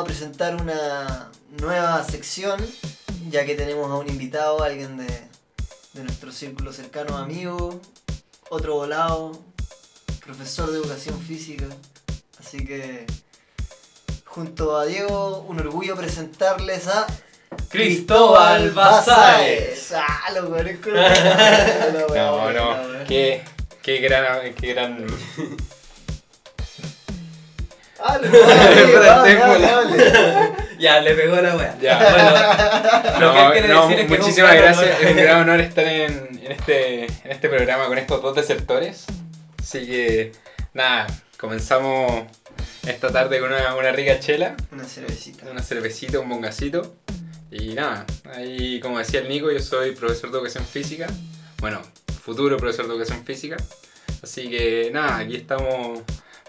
vamos a presentar una nueva sección, ya que tenemos a un invitado, alguien de, de nuestro círculo cercano, amigo, otro volado, profesor de educación física. Así que, junto a Diego, un orgullo presentarles a Cristóbal Basáez. Ah, lo conozco. No, no, qué, qué gran, qué gran... Ya, le pegó la wea. Ya. Bueno, lo que No, quiere no, decir es que muchísimas gracias, es un gran honor estar en, en este, en este programa con estos dos desertores. Así que, nada, comenzamos esta tarde con una, una rica chela, Una cervecita. una cervecita, un bongacito. Y nada, ahí como decía el Nico, yo soy profesor de educación física. Bueno, futuro profesor de educación física. Así que nada, aquí estamos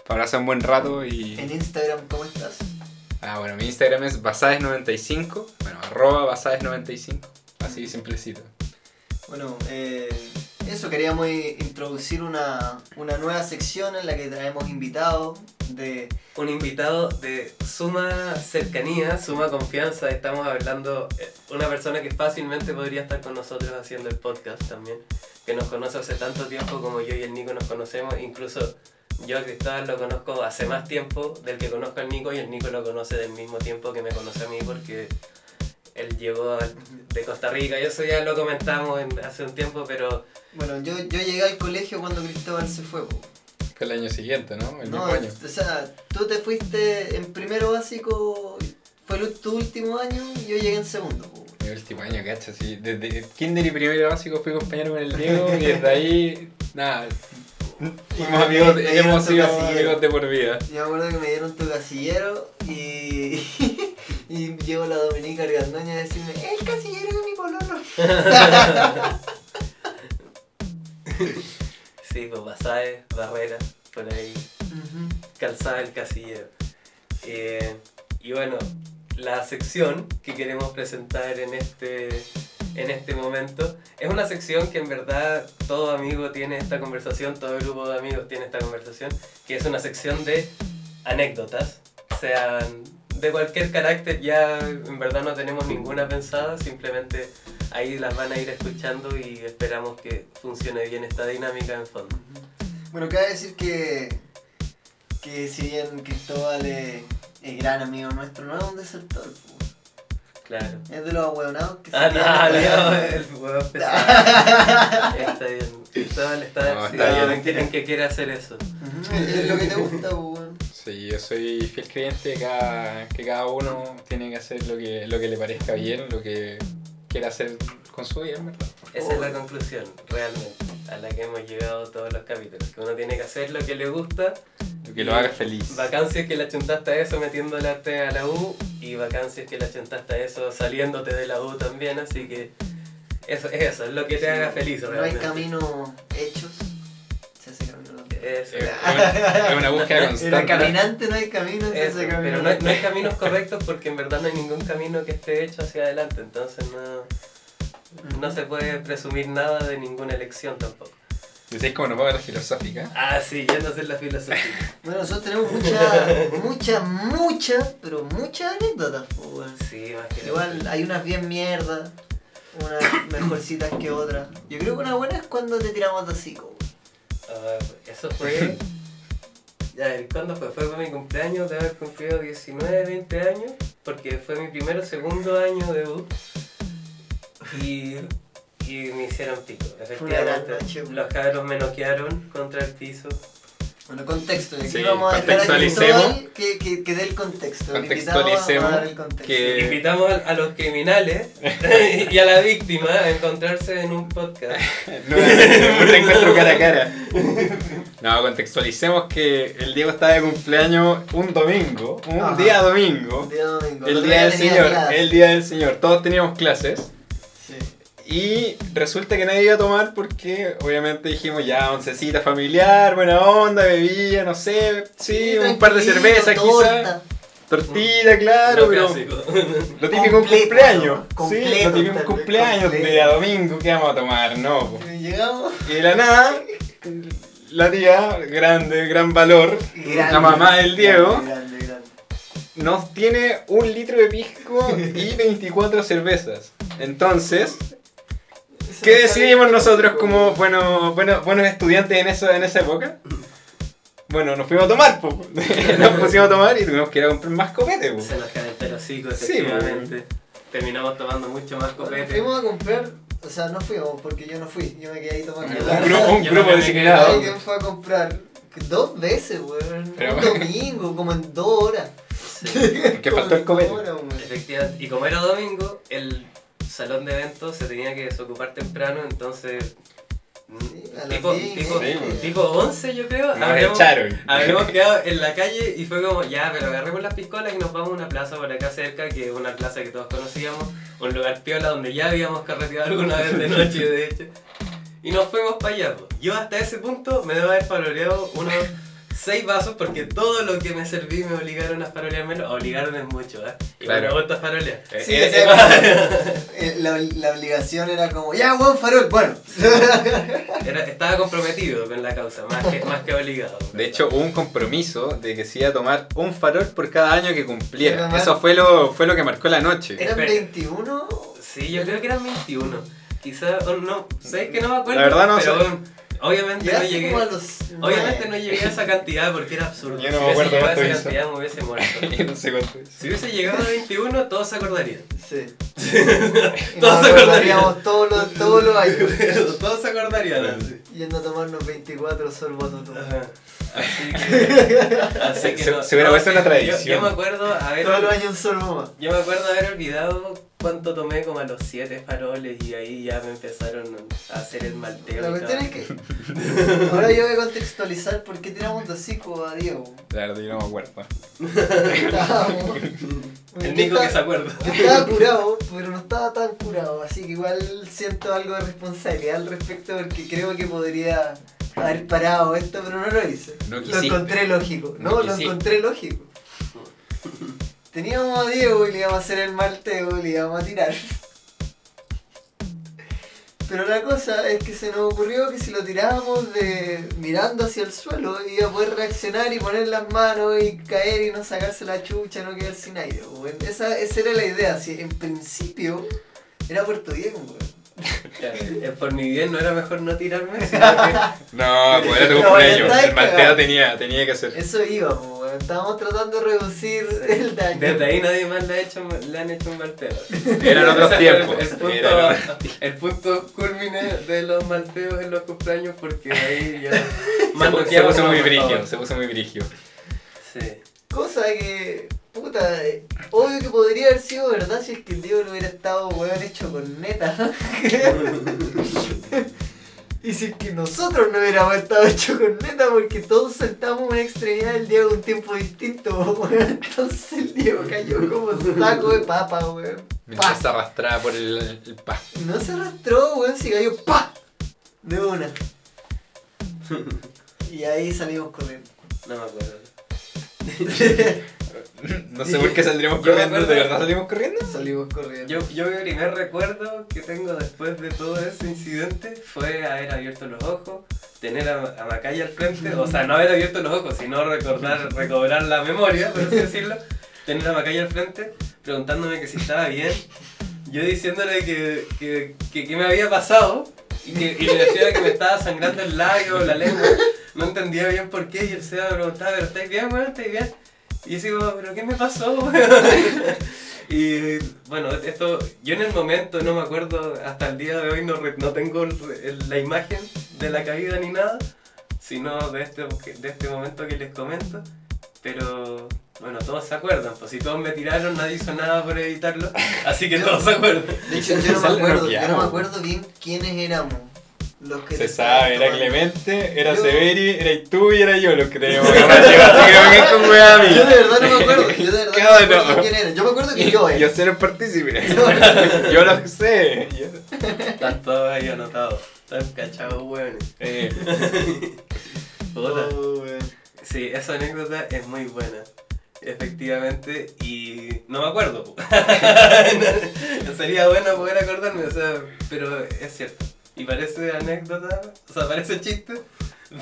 para hacer un buen rato y... En Instagram, ¿cómo estás? Ah, bueno, mi Instagram es basades95, bueno, arroba basades95, así simplecito. Bueno, eh, eso queríamos introducir una, una nueva sección en la que traemos invitados de... Un invitado de suma cercanía, suma confianza. Estamos hablando eh, una persona que fácilmente podría estar con nosotros haciendo el podcast también. Que nos conoce hace tanto tiempo como yo y el Nico nos conocemos. Incluso yo a Cristóbal lo conozco hace más tiempo del que conozco al Nico y el Nico lo conoce del mismo tiempo que me conoce a mí porque él llegó de Costa Rica. Y eso ya lo comentamos en- hace un tiempo, pero Bueno, yo, yo llegué al colegio cuando Cristóbal se fue. po. Fue el año siguiente, ¿no? El No, mismo año. o sea, tú te fuiste en primero básico, fue el- tu último año y yo llegué en segundo. po. Mi último año, cacho, sí. Desde kinder y primero básico fui compañero con el Diego y desde ahí, nada, Y hemos, amigos, me hemos sido amigos de por vida. Yo me acuerdo que me dieron tu casillero y, y llegó la Dominica Argandoña a decirme, el casillero de mi pololo. sí, pues Basae, Barrera, por ahí. Ujú. calzada el casillero. Eh, y bueno, la sección que queremos presentar en este, en este momento es una sección que en verdad todo amigo tiene esta conversación, todo grupo de amigos tiene esta conversación, que es una sección de anécdotas, sean de cualquier carácter, ya en verdad no tenemos ninguna pensada, simplemente ahí las van a ir escuchando y esperamos que funcione bien esta dinámica en fondo. Bueno, cabe decir que, que si bien Cristóbal es, es gran amigo nuestro, no es un desertor. Claro. Es de los ahueonados que se Ah, no, el huevo pesado. Está bien. Cristóbal está, No, en bien. que- en que quiere hacer eso. Es lo que te gusta, po, weón. Sí, yo soy fiel creyente de cada, que cada uno tiene que hacer lo que, lo que le parezca bien, lo que quiera hacer con su vida, verdad. Esa es la conclusión, realmente, a la que hemos llegado todos los capítulos. Que uno tiene que hacer lo que le gusta. Que lo haga feliz. Vacancias que la chuntaste a eso metiéndole a la U. Y vacancias que la chuntaste a eso saliéndote de la U también. Así que eso es eso, es lo que te haga feliz No hay caminos hechos, se hace camino los pies. Eso. Es una, es una búsqueda En el constante. caminante no hay camino, se Eso, hace camino. pero no hay, no hay caminos correctos porque en verdad no hay ningún camino que esté hecho hacia adelante, entonces no, no se puede presumir nada de ninguna elección tampoco. Decís como nos vamos a la filosófica. Ah, sí, ya no sé la filosofía. Bueno, nosotros tenemos muchas, muchas, muchas, pero muchas anécdotas, weón. Sí, más que Igual hay unas bien mierda, unas mejorcitas que otras. Yo creo que una buena es cuando te tiramos de hocico. Ah, eso fue... A ver, ¿cuándo fue? Fue para mi cumpleaños de haber cumplido 19, 20 años, porque fue mi primer o segundo año de U. Y, y me hicieron pico. Efectivamente, los cabros me noquearon contra el piso. Bueno, contexto, aquí Sí, vamos a contextualicemos. Que, que, que dé el contexto. Le invitamos a Contextualicemos contexto. que-. Invitamos a, los criminales y a la víctima a encontrarse en un podcast. Nuevamente, un reencuentro cara a cara. No, contextualicemos que el Diego estaba de cumpleaños un domingo, un Ajá. día domingo, El día domingo. el otro día del Señor, clase. el día del Señor. Todos teníamos clases. Y resulta que nadie iba a tomar porque obviamente dijimos ya, oncecita familiar, buena onda, bebida, no sé, sí, un par de cervezas quizás, tortita, claro, Lo pero lo típico Completo, cumpleaños, sí, lo típico vez, cumpleaños, completo. día domingo, ¿qué vamos a tomar? No, po. Y Llegamos. Y de la nada, la tía, grande, gran valor, Grande, la mamá del Diego, Grande, grande. nos tiene un litro de pisco y 24 cervezas. Entonces, ¿qué decidimos nosotros como buenos, buenos, buenos estudiantes en, eso, en esa época? Bueno, nos fuimos a tomar, po. nos pusimos a tomar y tuvimos que ir a comprar más copete. po. Se nos calentó el hocico, Sí, efectivamente. Terminamos tomando mucho más copete. Fuimos a comprar, o sea, no fuimos porque yo no fui, yo me quedé ahí tomando. Un grupo, un grupo designado. Alguien fue a comprar dos veces, weón. Un domingo, como en dos horas. Que faltó el copete. Efectivamente. Y como era domingo, el salón de eventos se tenía que desocupar temprano, entonces. tipo, tipo, media. tipo 11 yo creo, Nos habríamos, echaron. habríamos quedado en la calle y fue como, ya, pero agarremos las piscolas y nos vamos a una plaza por acá cerca, que es una plaza que todos conocíamos, un lugar piola donde ya habíamos carreteado alguna vez de noche, de hecho. Y nos fuimos para allá. Yo hasta ese punto me debo haber faroleado unos seis vasos porque todo lo que me serví me obligaron a faroleármelo. Obligaron es mucho, ¿eh? Y Claro. me gusta farolear. Eh, Sí, eh, o sea, eh, la, la obligación era como, ya, weón, farol, bueno. Era- estaba comprometido con la causa, más que, más que obligado. De hecho, hubo un compromiso de que se iba a tomar un farol por cada año que cumpliera. Ajá. Eso fue lo, fue lo que marcó la noche. ¿Eran Espera. 21? Sí, yo creo que eran 21. Quizá, o no, ¿sabes que no me acuerdo? La verdad no pero sé. Obviamente Ya no llegué. los Obviamente no llegué a esa cantidad porque era absurdo. Yo no si me hubiese acuerdo llegado a cuánto esa hizo. cantidad me hubiese muerto. no sé cuánto es. Si hubiese llegado a 21, todos se acordarían. Sí. Todos nos se acordarían. acordaríamos todos los, todos los años. todos se acordarían. Yendo a tomarnos 24 sorbos todos. Así que. Así que Se- no- se hubiera no, vuelto sí, una yo- tradición. Yo, me acuerdo haber. Todos los años más. Yo me acuerdo haber olvidado cuánto tomé como a los 7 faroles y ahí ya me empezaron a hacer el malteo. La cuestión es que. Ahora yo voy a contextualizar por qué tiramos de hocico a Diego. La verdad, yo no me acuerdo. Estábamos. El Nico que se acuerda. Yo estaba curado, pero no estaba tan curado, así que igual siento algo de responsabilidad al respecto porque creo que podría haber parado esto, pero no lo hice. No lo encontré lógico, No no, lo encontré lógico. Teníamos a Diego y le íbamos a hacer el malteo y le íbamos a tirar. Pero la cosa es que se nos ocurrió que si lo tirábamos de mirando hacia el suelo iba a poder reaccionar y poner las manos y caer y no sacarse la chucha, no quedar sin aire. Esa, esa era la idea, si en principio era Puerto Diego. Por mi bien no era mejor no tirarme, sino que No, pues era tu No, cumpleaños. El malteo cagado. tenía, tenía que hacer. Eso iba, weón. Estábamos tratando de reducir el daño. desde ahí nadie más le, ha hecho, le han hecho un malteo. Eran otros tiempos. El, el punto, Eran el punto culmine de los malteos en los cumpleaños porque ahí ya Se, se puso muy brigio, se puso muy brigio. Sí. Cosa que, puta, eh, obvio que podría haber sido verdad si es que el Diego no hubiera estado, weón, hecho con neta. y si es que nosotros no hubiéramos estado hecho con neta, porque todos saltamos una extremidad del Diego a un tiempo distinto, weón. Entonces el Diego cayó como saco de papa, weón. Mientras se arrastraba por el, el no se arrastró, weón, se cayó ¡pa! De una. y ahí salimos corriendo. No me acuerdo. No sé por qué saldríamos corriendo. ¿De verdad salimos corriendo? Salimos corriendo. Yo, yo mi primer recuerdo que tengo después de todo ese incidente fue haber abierto los ojos, tener a, a Macaya al frente, o sea, no haber abierto los ojos, sino recordar, recobrar la memoria, por así decirlo, tener a Macaya al frente, preguntándome que si estaba bien, yo diciéndole que, que, que, qué me había pasado, y, que, y le decía que me estaba sangrando el labio, la lengua, no entendía bien por qué, y él se me preguntaba, ¿pero estáis bien, weón? ¿Estáis bien? Y yo digo, ¿pero qué me pasó? Y bueno, esto, yo en el momento no me acuerdo, hasta el día de hoy no, re- no tengo el- el- la imagen de la caída ni nada, sino de este, de este momento que les comento. Pero bueno, todos se acuerdan, pues si todos me tiraron nadie hizo nada por evitarlo, así que Yo- todos se acuerdan. De hecho, yo no me acuerdo, yo no me acuerdo bien quiénes éramos. Los que Se sabe, era tomando. Clemente, era Yo- Severi, era tú y era yo los que teníamos que llevar. Así que con weá a mí. Yo de verdad no me acuerdo, yo de verdad Cada no me acuerdo uno. quién era. Yo me acuerdo que yo Yo era. ser el partícipe. Yo lo sé. Yo- Están todos ahí anotados, están cachados, weones. Eh, Puta. Oh. Sí, esa anécdota es muy buena. Efectivamente, y no me acuerdo. sería bueno poder acordarme, o sea, pero es cierto. Y parece anécdota, o sea, parece chiste,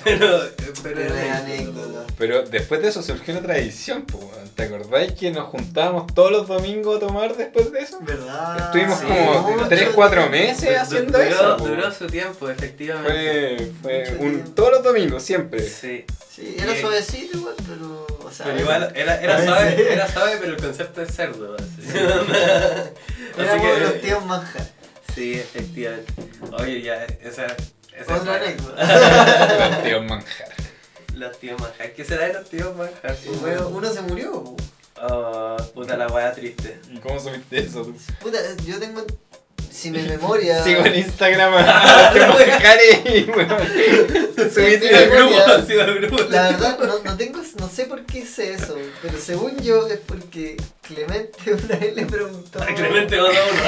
Pero, pero es anécdota. Pero después de eso surgió una tradición, po, weón. ¿te acordáis que nos juntábamos todos los domingos a tomar después de eso? ¿Verdad? Estuvimos sí, como mucho 3, 4 tiempo. meses haciendo duró, eso. po. duró su tiempo, efectivamente. Fue, fue Mucho un, tiempo. todos los domingos, siempre. Sí. Sí, era Sí. suavecito igual, pero. O sea, Pero igual era, era a suave, era suave, pero el concepto es cerdo. Así, Era Así como que- los tíos manjar. Sí, efectivamente. Oye, ya, esa. esa Otra anécdota. Los tíos manjar. Los tíos manjar. ¿Qué será de los tíos manjar? Bueno, uno se murió. Oh, puta la wea triste. ¿Y cómo supiste eso tú? Puta, yo tengo. Si mi memoria. Sigo en Instagram a y weón. Subiste al grupo. al. La verdad, no, no tengo, no sé por qué hice eso, pero según yo es porque Clemente una vez le preguntó. A Clemente mandó uno.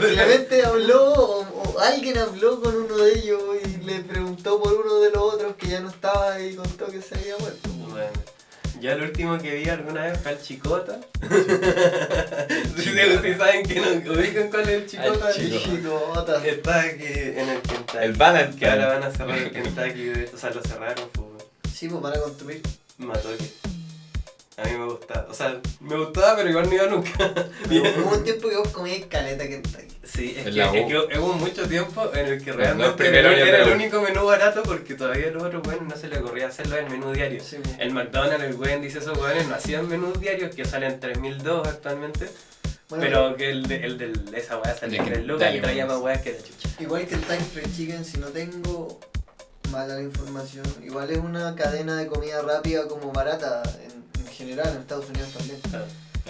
Clemente habló, o, o alguien habló con uno de ellos y le preguntó por uno de los otros que ya no estaba y contó que se había muerto. Bueno, yo el último que vi alguna vez fue al Chicota. si, saben que no ubican cuál es el Chicota. Chico. Chicota. Está aquí en el Kentucky. El Valentine. Que ahora van a cerrar el Kentucky. O sea, lo cerraron, pues. Sí, pues para construir. Matoque. A mí me gustaba. O sea, me gustaba, pero igual no iba nunca. Hubo un tiempo que vos comías caleta Kentucky. Sí, es que, es que hubo mucho tiempo en el que realmente no, primero era, el único menú barato porque todavía los otros buenos no se le ocurría hacerlo en el menú diario. Sí. El McDonald's, el Wendy's, esos weones no hacían menús diarios que salen 3002 actualmente. Bueno, pero que el de, el de esa weá salía De 3 lucas y traía más weas que la chucha. Igual que el Kentucky Fried Chicken, si no tengo mala la información, igual es una cadena de comida rápida como barata general en Estados Unidos también. Ah,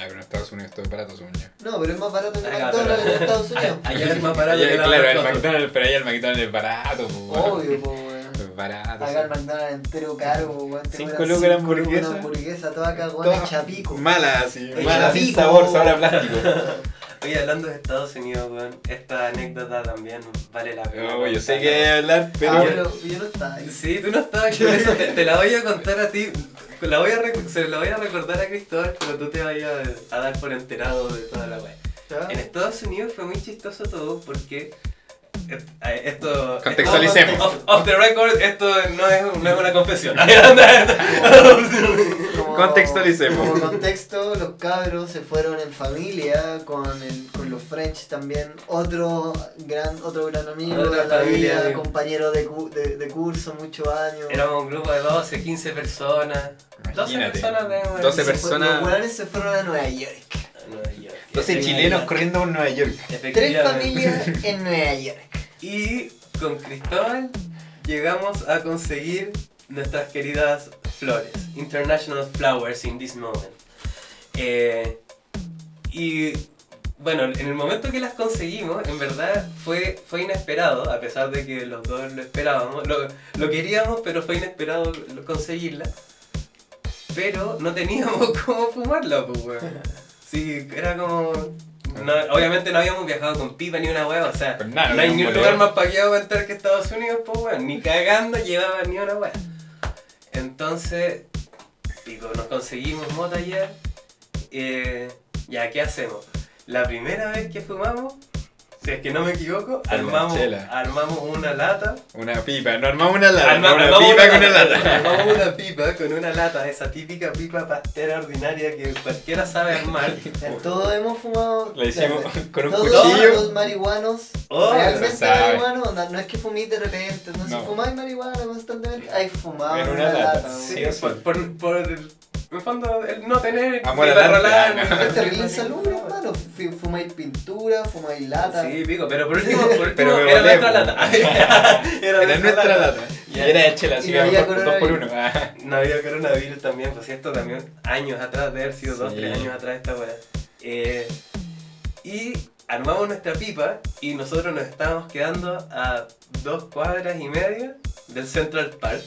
pero en Estados Unidos todo es barato, según yo. No, pero es más barato que Acá, McDonald's pero- en Estados Unidos. Allá es más barato Allá, que la claro, el. McDonald's, pero allá el McDonald's es barato, po, weón. Obvio, po, weón. Es barato. Acá el McDonald's entero caro, po, weón. Te Cinco cobran lucas la cinco lucas hamburguesa. Una hamburguesa toda cagona Toda hecha pico. Mala, así. Hecha Mala, sin pico. sabor, sabor a plástico. Oye, hablando de Estados Unidos, weón, esta anécdota también vale la pena. No, yo sé que hay que hablar, pero. Ah, pero yo no estaba ahí. Sí, tú no estabas por eso te, te la voy a contar a ti. La voy a se la voy a recordar a Cristóbal, pero tú te vayas a, a dar por enterado de toda la wea. ¿Ya? En Estados Unidos fue muy chistoso todo porque eh, eh, esto Contextualicemos. Off, off the record, esto no es, no es una confesión. Como- Contextualicemos. Como contexto, los cabros se fueron en familia con, el, con los French también. Otro gran, otro gran amigo Otra de la familia, vida, compañero de, de, de curso muchos años. Éramos un grupo de 12, 15 personas. 12 Imagínate. personas de 12 Se fue- personas. Los se fueron a Nueva York. 12 chilenos corriendo por Nueva York. Tres familias en Nueva York. Y con Cristóbal llegamos a conseguir nuestras queridas flores. International Flowers in this moment. Eh, y bueno, en el momento que las conseguimos, en verdad fue, fue inesperado, a pesar de que los dos lo esperábamos. Lo, lo queríamos, pero fue inesperado conseguirla. Pero no teníamos cómo fumarla, pues, weón. Sí, era como... no, obviamente no habíamos viajado con pipa ni una hueá, o sea, Pues nada, no hay ni un lugar más paqueado para entrar que Estados Unidos, pues weón, ni cagando llevaba ni una hueá. Entonces, pico, nos conseguimos mota ayer, eh, ya, ¿qué hacemos? La primera vez que fumamos, si es que no me equivoco, armamos, armamos una lata Una pipa, no armamos una lata, Arma- una armamos pipa con una lata. Armamos una pipa con una lata, esa típica pipa pastera ordinaria que cualquiera sabe armar. Todos hemos fumado. La hicimos con un Todos cuchillo. los marihuanos, Oh, realmente marihuanos, no, no es que fuméis de repente, no, No. si fumáis marihuana constantemente, hay fumado En una una lata, lata. sí. por, por, por el, en el fondo, el no tener Amor arte, rolada, ah. Es terrible insalubre, hermano. Fu- Fumáis pintura, fumáis lata. Sí, pico, pero por último, por último Pero era nuestra lata. era, Era nuestra lata. Y era de chela, así Y no había que por- dos por coronavirus. uno. Ah. No había coronavirus también, pues esto también años atrás, de haber sido dos, tres años atrás esta weá. Eh, y armamos nuestra pipa y nosotros nos estábamos quedando a dos cuadras y media del Central Park.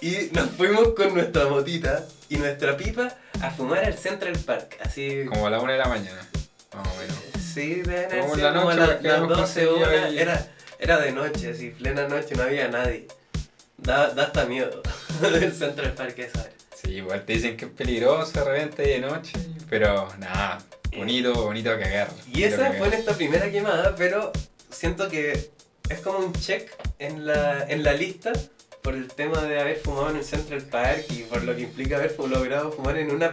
Y nos fuimos con nuestra motita y nuestra pipa a fumar al Central Park. Así. Como a la una de la mañana. Más o menos. Sí, haber Como sido la como noche, las, porque las hemos 12 conseguido horas. ahí- Era, era de noche, así, plena noche, no había nadie. Da, da hasta miedo del Central Park esa hora. Sí, igual te dicen que es peligroso de repente de noche. Pero nada, bonito, bonito a cagar. Y a esa fue nuestra primera quemada, pero siento que es como un check en la, en la lista por el tema de haber fumado en el Central Park y por lo que implica haber logrado fumar en una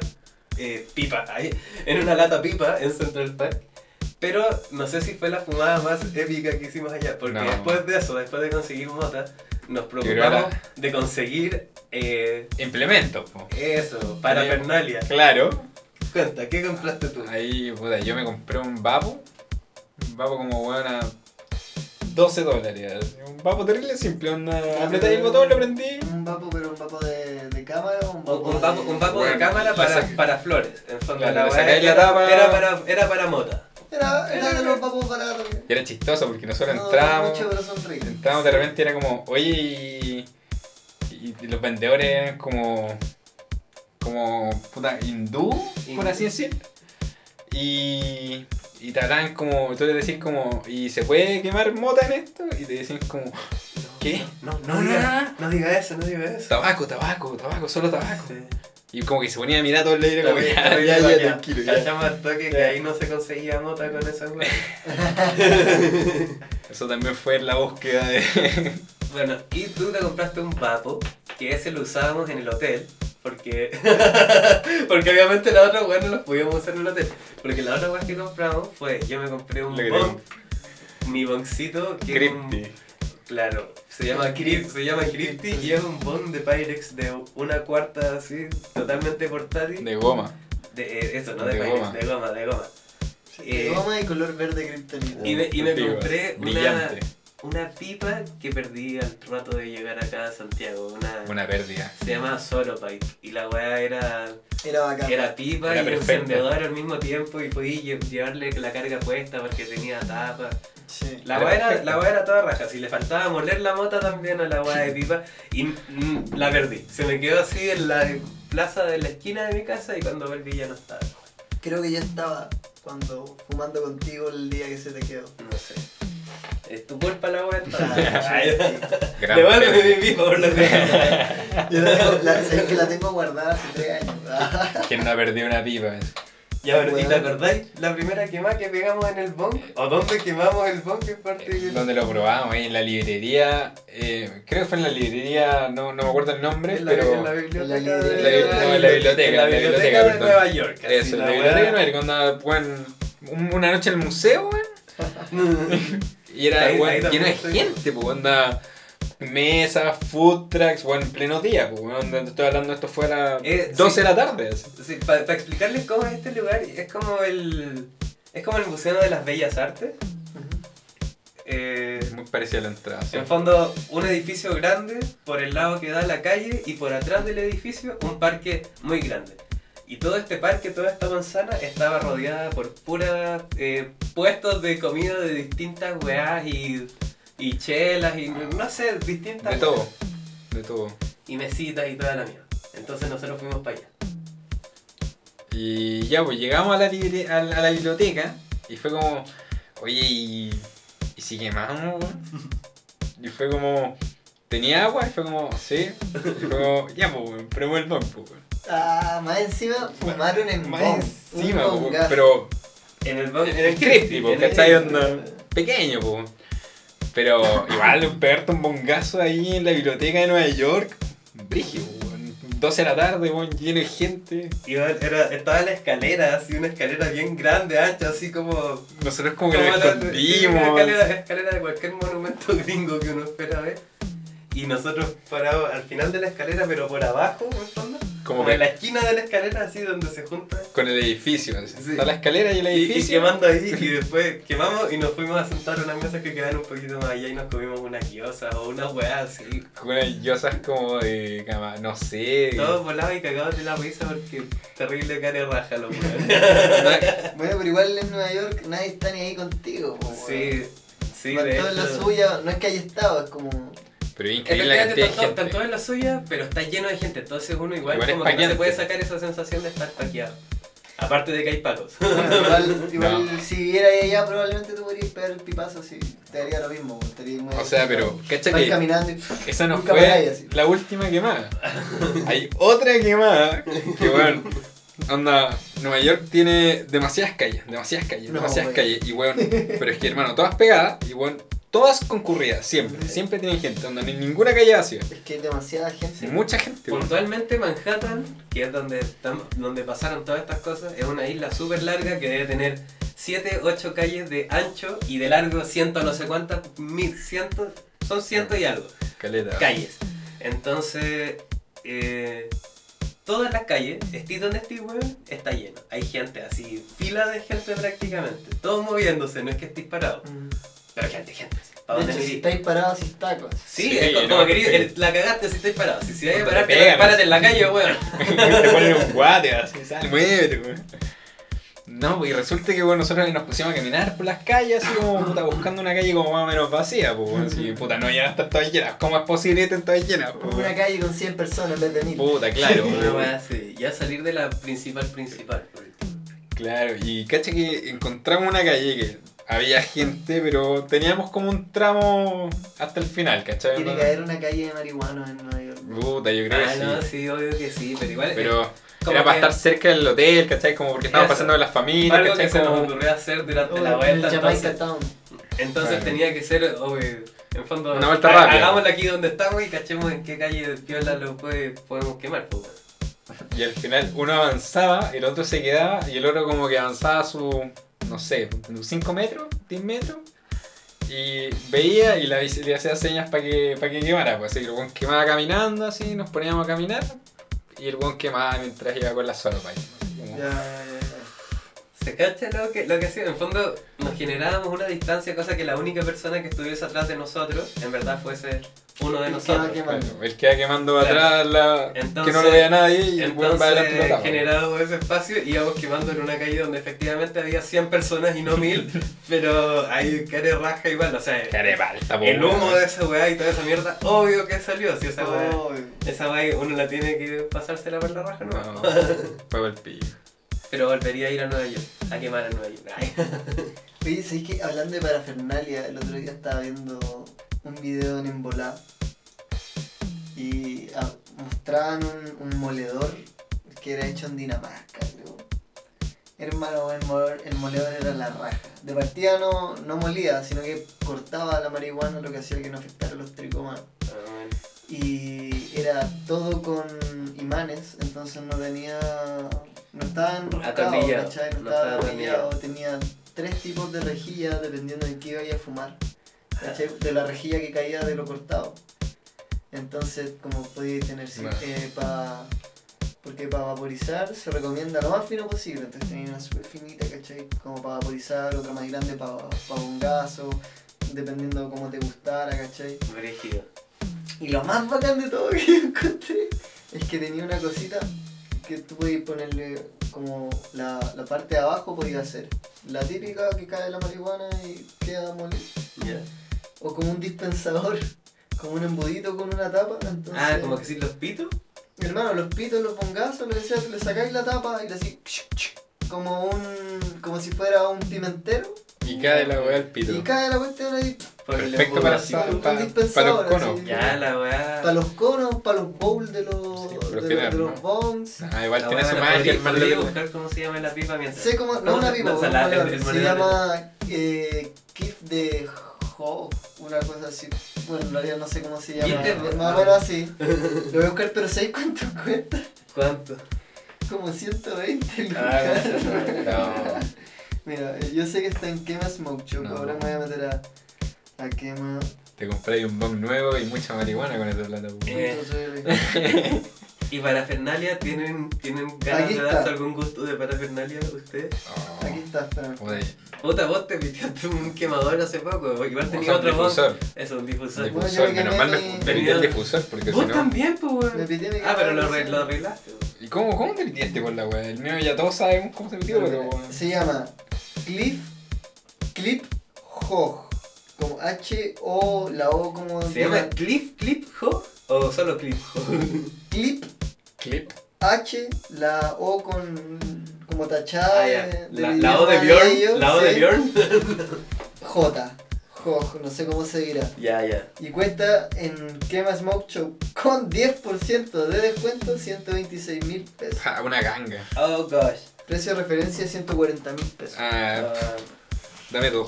eh, pipa, ahí, en una lata pipa en Central Park. Pero no sé si fue la fumada más épica que hicimos allá, porque No. después de eso, después de conseguir mota, nos preocupamos la- de conseguir eh, Implemento, po. eso, parafernalia. Claro. Cuenta, ¿qué compraste tú? Ahí, puta, yo me compré un vapo. Un vapo como, weón, a 12 dólares. Un vapo terrible simple, onda. Apreté el botón, lo prendí. Un vapo, pero un vapo de, de cámara un Un, vapo un vapo, un vapo de cámara para, para flores. En fondo, Claro, la la era, tapa. era para, era para mota. Era, era de los vapos para... Y era chistoso porque nosotros No, entramos. mucho, pero son ricos. Entramos de repente y era como, oye, y, y- y los vendedores eran como, como, puta, hindú, por así decir. Y, y te hablaban como, tú le decís como, ¿y se puede quemar mota en esto? Y te decían como, ¿qué? No, no, No, no, diga, no diga eso, no diga eso. Tabaco, tabaco, tabaco, solo tabaco. Sí. Y como que se ponía a mirar todo el aire como, ya, ya, ya, tranquilo, ya. Cachamos al toque que Ya. ahí no se conseguía mota con esa weá. Eso también fue en la búsqueda de... Bueno, y tú te compraste un vapo, que ese lo usábamos en el hotel, porque porque obviamente la otra weá no los podíamos usar en el hotel. Porque la otra weá que compramos fue, yo me compré un bong, mi boncito, que es un- Crypti. Claro, se llama, Crypt, se llama Crypti y es un bong de Pyrex de una cuarta así, totalmente portátil. De goma. De, eh, eso, no de, De Pyrex, goma. de goma, de goma. De Eh, goma y color verde kriptonita. Y me, y me Contigo, compré una, Brillante. Una pipa que perdí al rato de llegar acá a Santiago. Una, Una pérdida. Se llama Solo Pipe. Y la weá era, Era bacán. era pipa Era y perfecta. encendedor al mismo tiempo y podí lle- llevarle la carga puesta porque tenía tapa. Sí. La weá era, la era toda raja. Si le faltaba moler la mota también a la weá de pipa y mm, la perdí. Se me quedó así en la plaza de la esquina de mi casa y cuando volví ya no estaba. Creo que ya estaba cuando fumando contigo el día que se te quedó. No sé. Es tu culpa la weá Devuélveme mi pipa por lo que Yo la tengo, la, sabes que la tengo guardada hace tres años. ¿Quién no ha perdido una pipa? Ya, pero, ¿y te acordáis la primera quemada que pegamos en el bong? ¿O dónde quemamos el bong? ¿Qué parte que- Donde lo probamos, ahí en la librería. eh, creo que fue en la librería, no, no me acuerdo el nombre, En la, pero. en la biblioteca. en la de-. No, en la biblioteca, En la en la biblioteca de perdón. Nueva York. así, Eso, la la biblioteca no era cuando weón, un- una noche en el museo, weón. Y era Ahí- weón, ahí lleno de gente, pues onda. Mesas, food trucks, weón, en pleno día, pues Estoy hablando, esto fue a las Eh, 12 sí. de la tarde. Sí, para explicarles cómo es este lugar, es como el. Es como el Museo de las Bellas Artes. Eh, Muy parecida a la entrada. sí. en fondo, un edificio grande por el lado que da a la calle y por atrás del edificio un parque muy grande. Y todo este parque, toda esta manzana estaba rodeada por puras eh, puestos de comida de distintas weás y, y chelas y no sé, distintas De todo, de todo. y mesitas y toda la mierda. Entonces nosotros fuimos para allá. Y ya, pues llegamos a la, libre- a la, a la biblioteca y fue como, oye, ¿y, y si quemamos? weón?" Y fue como, ¿tenía agua? Y fue como, sí. Y fue como, ya, pues, probemos el pues. Ah, más encima fumaron en Más bong. encima, Un bongazo. pero En el, en el en el- ¿cachai? Onda pequeño, pues. Pero igual pegarte un bongazo ahí en la biblioteca de Nueva York, brígido, weón. 12 de la tarde, weón, lleno de gente. Iba- era, estaba la escalera, así una escalera bien grande, ancha, así como... Nosotros como que como nos la- sí, una escondimos. escalera, escalera de cualquier monumento gringo que uno espera ver. Y nosotros parados al final de la escalera, pero por abajo, en el fondo. Como Como que- en la esquina de la escalera, así donde se junta. Con el edificio. Sí. está la escalera y el Y, y edificio. quemando ahí, y después quemamos y nos fuimos a sentar a unas mesas que quedaban un poquito más allá y nos comimos unas guiosas o unas weas así. Unas yosas como de cama, no sé. Todos volados y cagados de la risa porque terrible cara raja los weones. Bueno, pero igual en Nueva York nadie está ni ahí contigo. po. Sí, sí, de todos en la hecho. suya, no es que haya estado, es como. Pero es increíble la cantidad de están, todos- están gente. todos en la suya, pero está lleno de gente. Entonces uno igual, Igual como que no se puede sacar esa sensación de estar paqueado. Aparte de que hay pacos. Bueno, igual, igual No. si viviera ahí allá, probablemente tú podrías pegar el pipazo así. Te haría lo mismo. estarías muy O sea, pero, cacha que caminando y. esa no fue así. la última quemada. Hay otra quemada que, bueno, onda, Nueva York tiene demasiadas calles, demasiadas calles, No, demasiadas calles. Y, weón, pero es que, hermano, todas pegadas y, weón, todas concurridas, siempre. Siempre tienen gente, donde no hay ninguna calle vacía. Es que hay demasiada gente. Hay mucha gente. Puntualmente Manhattan, que es donde, estamos, donde pasaron todas estas cosas, es una isla súper larga que debe tener 7, 8 calles de ancho y de largo ciento no sé cuántas, mil, cientos, son ciento y algo, Caleta. calles. Entonces, eh, todas las calles, estés donde estés, weón, está lleno. Hay gente así, fila de gente prácticamente, todos moviéndose, no es que estés parado, Mm. Pero gente, gente. ¿Para De dónde hecho, si estáis parados, si tacos. Sí, Sí, es como, no, sí. el- la cagaste si estáis parados. Si, si vais a parar, pegan. párate en la calle, weón. te ponen un guate así, muévete, weón. No, pues y resulta que bueno, nosotros nos pusimos a caminar por las calles, así como puta, buscando una calle como más o menos vacía, pues weón, así, puta, no ya están todas llenas. ¿Cómo es posible que estén todas llenas? Pues, Una calle con 100 personas en vez de mil. Puta, claro, Una weá así. Ya salir de la principal principal. Claro, y cacha que encontramos una calle que había gente, pero teníamos como un tramo hasta el final, ¿cachai? Tiene No- que haber una calle de marihuanos en Nueva York. Puta, yo creo Ah, que no, sí. sí, obvio que sí, pero igual. Pero como era para que- estar cerca del hotel, ¿cachai? Como porque estábamos pasando con las familias, algo que ¿cachai? se nos Como... ocurrió hacer durante Oh, la en vuelta. Entonces, Town. entonces Claro. tenía que ser, obvio, en fondo. Una vuelta rápida. Hagámosla aquí donde estamos y cachemos en qué calle de piola lo puede, podemos quemar, pues. Y al final uno avanzaba, el otro se quedaba y el otro como que avanzaba su, no sé, 5 metros, 10 metros. Y veía y le hacía señas para que, pa que quemara. Pues el weón quemaba caminando, así, nos poníamos a caminar. Y el weón quemaba mientras iba con la ya, ya. ¿Se cacha lo que, lo que hacía? En fondo nos generábamos una distancia, cosa que la única persona que estuviese atrás de nosotros, en verdad fuese uno de El que va nosotros. quemando. Claro, él queda quemando Claro. atrás la, Entonces- que no lo vea nadie y el weón va adelante y Entonces, tapa. generado ese espacio, íbamos quemando en una calle donde efectivamente había 100 personas y no 1000, pero hay care raja igual, o sea, Care palta, po, el humo de esa weá y toda esa mierda, obvio que salió, si esa weá, Oh, esa weá uno la tiene que pasársela por la raja, ¿no? No, fue el pillo. Pero volvería a ir a Nueva York, a quemar a Nueva York. Oye, ¿sabes que Hablando de parafernalia, el otro día estaba viendo un video en Embolá y ah, mostraban un, un moledor que era hecho en Dinamarca, creo. Hermano, el moledor, el moledor era la raja. De partida no, no molía, sino que cortaba la marihuana, lo que hacía que no afectara los tricomas. Y era todo con imanes, entonces no tenía. No estaba enroscado, Atornillado, ¿cachai? No, no estaba atornillado. Tenía tres tipos de rejilla dependiendo de qué iba a fumar. ¿cachai? De la rejilla que caía de lo cortado. Entonces, como podéis tener sí, eh, pa- porque para vaporizar se recomienda lo más fino posible. Entonces tenía una súper finita, ¿cachai? Como para vaporizar, otra más grande para bongazo, dependiendo de cómo te gustara, ¿cachai? Brígido. Y lo más bacán de todo que yo encontré es que tenía una cosita que tú podías ponerle como la, la parte de abajo podía ser la típica que cae la marihuana y queda molida. Ya. O como un dispensador, como un embudito con una tapa. Entonces, Ah, como que si los pitos. Hermano, los pitos, los bongazos, lo que sea, le sacáis la tapa y le así como un. como si fuera un pimentero. Y cae la weá al pito. Y cae la cuestión ahí. Perfecto para, para, dispensador, para los conos. así. Ya, la weá. Para los conos, para los bowls de los, Sí, de, general, de los ¿no? bongs. Ah, igual La tiene su magia, el mal de- buscar cómo se llama la pipa mientras. Sé cómo, no ¿Cómo una se- pipa, no, el- el se llama eh, Kif de Ho, una cosa así. Bueno, en realidad no sé cómo se llama. De- más o menos así. Lo voy a buscar, pero ¿sabes cuánto cuesta? ¿Cuánto? Como 120 lucas. Ah, no. Mira, eh, yo sé que está en Quema Smoke Shop, No. ahora me voy a meter a, a Quema. Te compré un bong nuevo y mucha marihuana con esa plata. Eh. ¿Y parafernalia tienen, tienen ganas Aquí de está. darse algún gusto de parafernalia ustedes? Oh, aquí está, espérame. joder. Puta, vos te piteaste un quemador hace poco, igual tenía sea, un otro voz. difusor. Eso, un difusor. Bueno, Difusor, me menos mal me, me pité el difusor porque si Vos no. también, pues, weón. Me pité mi Ah, pero lo, arre- lo arreglaste. weón. ¿Y cómo, cómo te metiste con la weá? El mío ya todos sabemos cómo se metió, pero. weón. Se llama Clip Clip Hog. Como H O la O como ¿Se llama Clip Clip Ho o solo Clip Ho? Clip Clip. H la O con como tachada Ah, ya. de- La, O de Bjorn. ellos, La O de. Bjorn. J. Hog, no sé cómo se dirá. Ya, ya. Y cuenta en Quema Smoke Show con 10% de descuento 126 mil pesos. Ah, una ganga. Oh gosh. Precio de referencia 140 mil pesos. Ah, Ah, dame dos.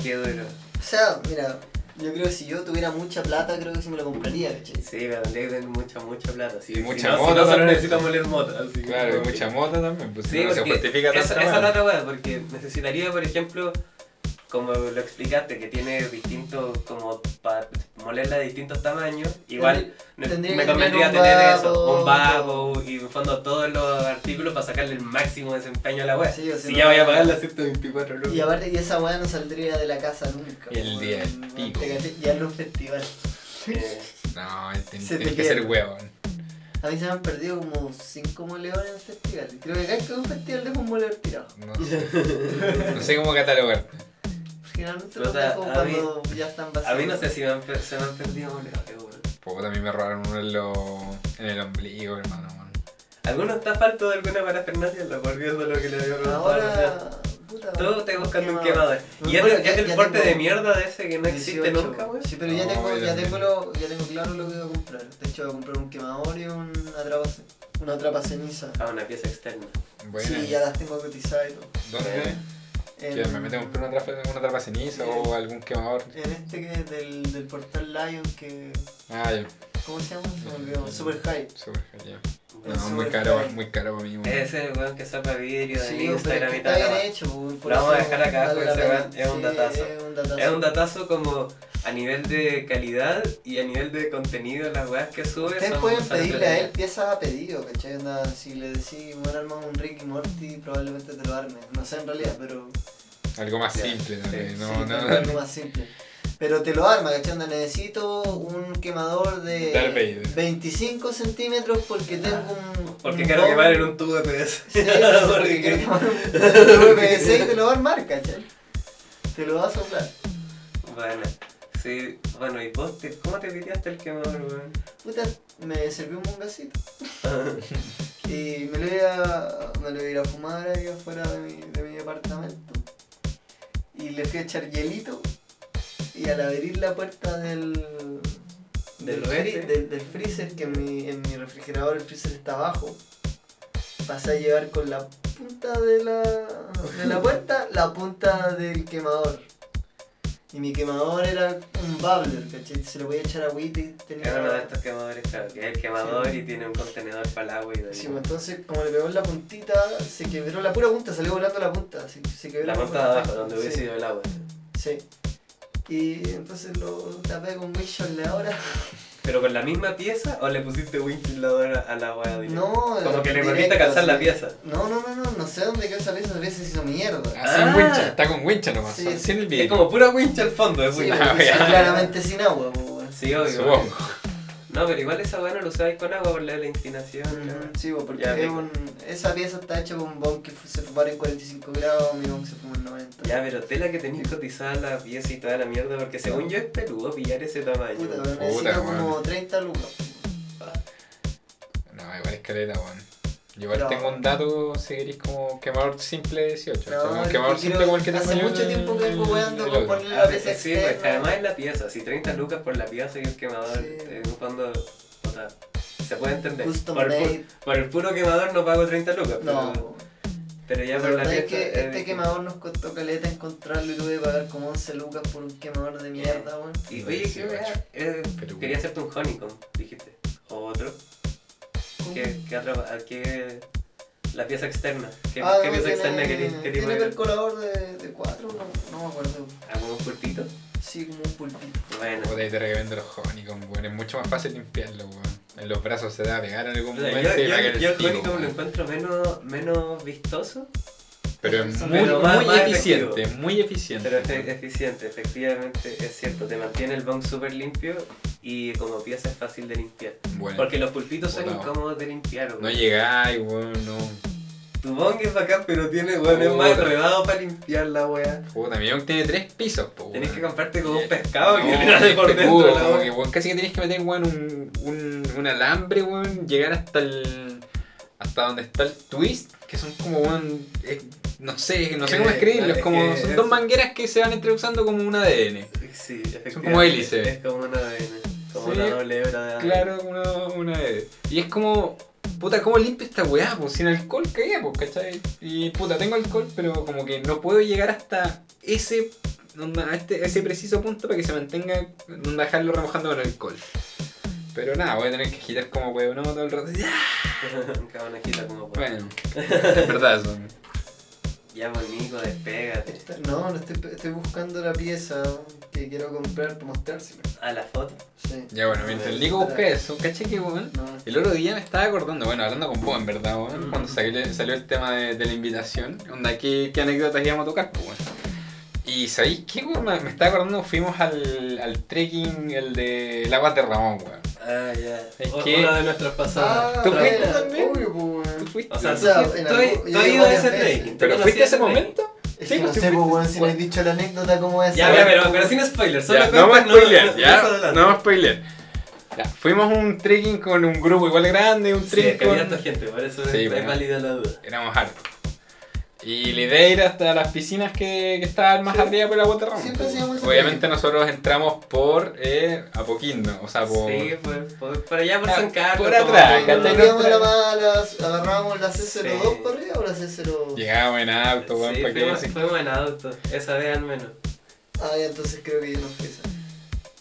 qué duro. O sea, mira, Yo creo que si yo tuviera mucha plata, creo que sí me lo compraría, ¿cachai? Sí, pero tendría que tener mucha, mucha plata. Sí, Y si mucha si moto no, necesitamos moler moto. así que Claro, y mucha que- moto también, pues Sí, si no se porque justifica esa, esa es la weá. otra weá, porque necesitaría, por ejemplo, como lo explicaste, que tiene distintos, como para molerla de distintos tamaños, igual me, tendría me que tener convendría un tener eso, un vapo y en fondo todos los artículos para sacarle el máximo desempeño a la web. Sí, o si ya no- voy a pagar las 124 lucas. Y aparte que esa weá no saldría de la casa nunca. Y el día del pico. Ya en los festivales. Eh, No, tenés que ser huevón. A mí se me han perdido como 5 moleones en festivales. Creo que que hay un festival dejo un moledor tirado. No, no sé cómo catalogarte. Generalmente los dejo a cuando ya están vacíos. a mí no sé si me han se me han perdido weón. Puta, a mí me robaron uno en, lo- en el ombligo, hermano. man. ¿Alguno está falto de alguna parafernalia? Lo volviendo a lo que le había. Ahora. Puta, Tú estás buscando un quemador. Y ya- el porte de mierda de ese que no existe 18. nunca, weón. Sí, pero ya No, tengo, ya también. tengo, lo, ya tengo claro lo que voy a comprar. De hecho, voy a comprar un quemador y un atrapa, una atrapa ceniza. Ah, una pieza externa. Bueno, Sí, ya las tengo cotizadas y todo. ¿dónde? En, ¿Que me meten a comprar una trapa, una trapa ceniza o algún quemador? en este que es del, del portal Lion que... Ah, ya. ¿Cómo se llama? Se me olvidó. Super High. Súper genial. El No, muy caro, muy caro para mí. weón. Ese weón que saca Sí, pero Instagram y tal. Lo vamos a dejar acá, la ese weón es un datazo. Es un datazo. Como a nivel de calidad y a nivel de contenido, las weas que sube. Ustedes son- pueden pedirle a él piezas a pedido, ¿cachai? Onda, si le decís, bueno, armamos un Rick y Morty, probablemente te lo arme. No sé en realidad, pero Algo más simple no, sí, no, es algo más simple. Pero te lo arma, ¿cachai? Necesito un quemador de Darth Vader. 25 centímetros porque tengo un. Porque un quiero bong. quemar en un tubo de PS. Sí, porque quiero quemar un tubo de PVC y te lo va a armar, ¿cachai? Te lo va a soplar. Bueno, sí, bueno, ¿y vos te- cómo te piteaste el quemador, weón? Puta, me sirvió un bongacito. Y me lo iba, me lo iba a ir a fumar ahí afuera de mi, de mi departamento. Y le fui a echar hielito. Y al abrir la puerta del, Del refri. del- del freezer, que en mi, en mi refrigerador el freezer está abajo, pasé a llevar con la punta de la, de la puerta la punta del quemador. Y mi quemador era un bubbler, ¿cachai? Se le podía echar agüita y tenía... Es uno de estos quemadores, claro, que es el quemador Sí. y tiene un contenedor para el agua y. Sí, pues, entonces como le pegó en la puntita, se quebró la pura punta, salió volando la punta. así, se quebró La punta de abajo, donde hubiese sí, ido el agua. Sí. Y entonces lo tapé con ahora. ¿Pero con la misma pieza o le pusiste ventilador al agua directo? No, Como que le volviste a calzar la pieza. No, no, no, no, no sé dónde quedó esa pieza, pieza se hizo mierda. Ah. en wincha, está con wincha nomás. Sí, Sí, sí. en el Es como pura wincha al fondo, es. Ah, claramente sin agua, weón. Sí, obvio. No, pero igual esa weá no lo usáis con agua por la la inclinación. ¿no? Sí, porque Ya, es un, esa pieza está hecha con un bong que se fumara en 45 grados, mi bong se fuma en 90. Ya, pero tela que tenéis cotizada la pieza y toda la mierda, porque según yo es peludo pillar ese tamaño. Puta, weón. como 30 lucas. No, igual es caleta, weón. Yo igual No. tengo un dato, si queréis, como quemador simple 18. No, o sea, quemador que simple como el que hace mucho tiempo que vengo el con otro. poner Ah, la pieza sí, pues además es la pieza, si 30 lucas por la pieza y el quemador, Sí. fondo, o sea, se puede entender. Por, el por el puro quemador no pago 30 lucas, pero, No, pero ya la por la pieza. es que es este quemador nos costó caleta encontrarlo y tuve que pagar como 11 lucas por un quemador de mierda, weón. Y oye, ¿qué 18. weá? Eh, Pero- quería hacerte un honeycomb, dijiste. O otro. ¿Qué, qué ¿Qué, la pieza externa. ¿Qué, Ah, qué no, pieza tiene- externa querías? querías Tiene mover? percolador de, de 4, no, no me acuerdo. ¿Algún pulpito? Sí, como un pulpito. Bueno. Puta, ahí te recomiendo los Honeycomb, weón. Es mucho más fácil limpiarlo, weón. En los brazos se va a pegar en algún O sea, momento yo, y va a yo, yo el el honeycomb lo encuentro menos, menos vistoso, Pero es Pero muy, más- muy más eficiente, efectivo. muy eficiente. pero es eficiente, efectivamente es cierto. Te mantiene el bong súper limpio y como pieza es fácil de limpiar. Bueno, Porque los pulpitos son incómodos de limpiar. no weón. llegáis, weón, no. Tu bong es bacán, pero tiene, weón, es más enredado para limpiar la weá. Puta, mi tiene tres pisos, po, Tenés que weón. comprarte como un pescado que No, viene por este dentro cubo, la que, weón, casi que tenés que meter, weón, un, un, un alambre, weón, llegar hasta el. hasta donde está el twist, que son como, weón, no sé, no sé cómo escribirlo, es como, son dos mangueras que se van entreusando como un ADN. Sí, efectivamente. como hélices. Es como una ADN, como Sí, una doble hebra de. Claro, una, una ADN. Y es como, puta, ¿cómo limpio esta weá? Pues sin alcohol caía, pues, ¿cachai? Y puta, tengo alcohol, pero como que no puedo llegar hasta ese onda, a este, ese preciso punto para que se mantenga, no dejarlo remojando con alcohol. Pero nada, voy a tener que girar como huevo, ¿no? Todo el rato. ¡Ya! Cada una como puede. Bueno, es verdad eso. Ya, pues Nico, despégate. Esta- No, no estoy, estoy buscando la pieza que quiero comprar para mostrársela. A la foto. Sí. Ya bueno, mientras el Nico busca eso, caché que weón. No, El otro día me estaba acordando, bueno, hablando con vos en verdad, weón, Mm. cuando salió, salió el tema de, de la invitación, onda, ¿qué, qué anécdotas íbamos a tocar, pues, weón. Y ¿sabéis qué, weón? Me, me estaba acordando, fuimos al, al trekking, el de el Aguas de Ramón, weón. Ah, ya. Es O- que- Una de nuestras pasadas. Ah, ¿Tú fuiste también? Obvio, pues. ¿Tú fuiste? O sea, O sea, tú, en tú- algún- tú has ido a ese trekking. ¿Tú ¿Pero fuiste a ese momento? Es Sí, que no sé, pues, weón, si me has dicho la anécdota como esa. Ya, ya, pero, pero sin spoilers. Solo Ya, no vamos a cuenta- spoilear, no- ya, más no vamos a spoilear. Ya, fuimos a un trekking con un grupo igual grande, un Sí, trekking con... gente, por eso Sí, es, bueno. es válida la duda. Éramos hartos. Y la idea era hasta las piscinas que, que estaban más Sí. arriba por la hacíamos ese Obviamente nosotros entramos por eh, Apoquindo, o sea, por... Sí, por, por, por allá por Ah, San Carlos. por atrás. ¿cachai? Agarrábamos la C02 Sí. para arriba o la C0. Llegábamos en auto, weón, Sí, para que fuimos, se- fuimos en auto, esa vez al menos. Ah, ya, entonces creo que yo no fui esa.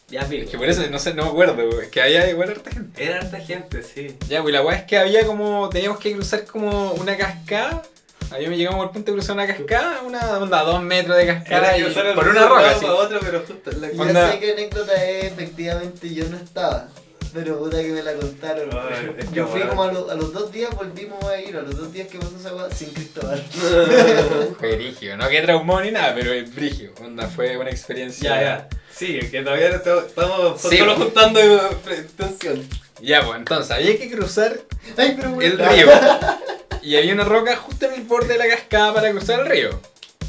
Ya, Es que por eso no sé, no me acuerdo, es que había igual harta gente. Era harta gente, sí. Ya, pues la weá es que había como, teníamos que cruzar como una cascada. Ahí me llegamos al punto de cruzar una cascada, una onda, dos metros de cascada y- por una roca, así. otro, pero justo la Ya Onda- sé qué anécdota es, efectivamente yo no estaba. Pero puta que me la contaron. Ay, es que yo fui bueno. como a, los- a los dos días, volvimos a ir, a los dos días que pasó esa weá sin Cristóbal. Fue brígido, no que traumó ni nada, pero es brígido. Onda, fue una experiencia. Ya, ya. Sí, que todavía estamos, estamos Sí. solo juntando tensión. Ya, pues entonces había que cruzar Ay, pero el río. Y había una roca justo en el borde de la cascada para cruzar el río.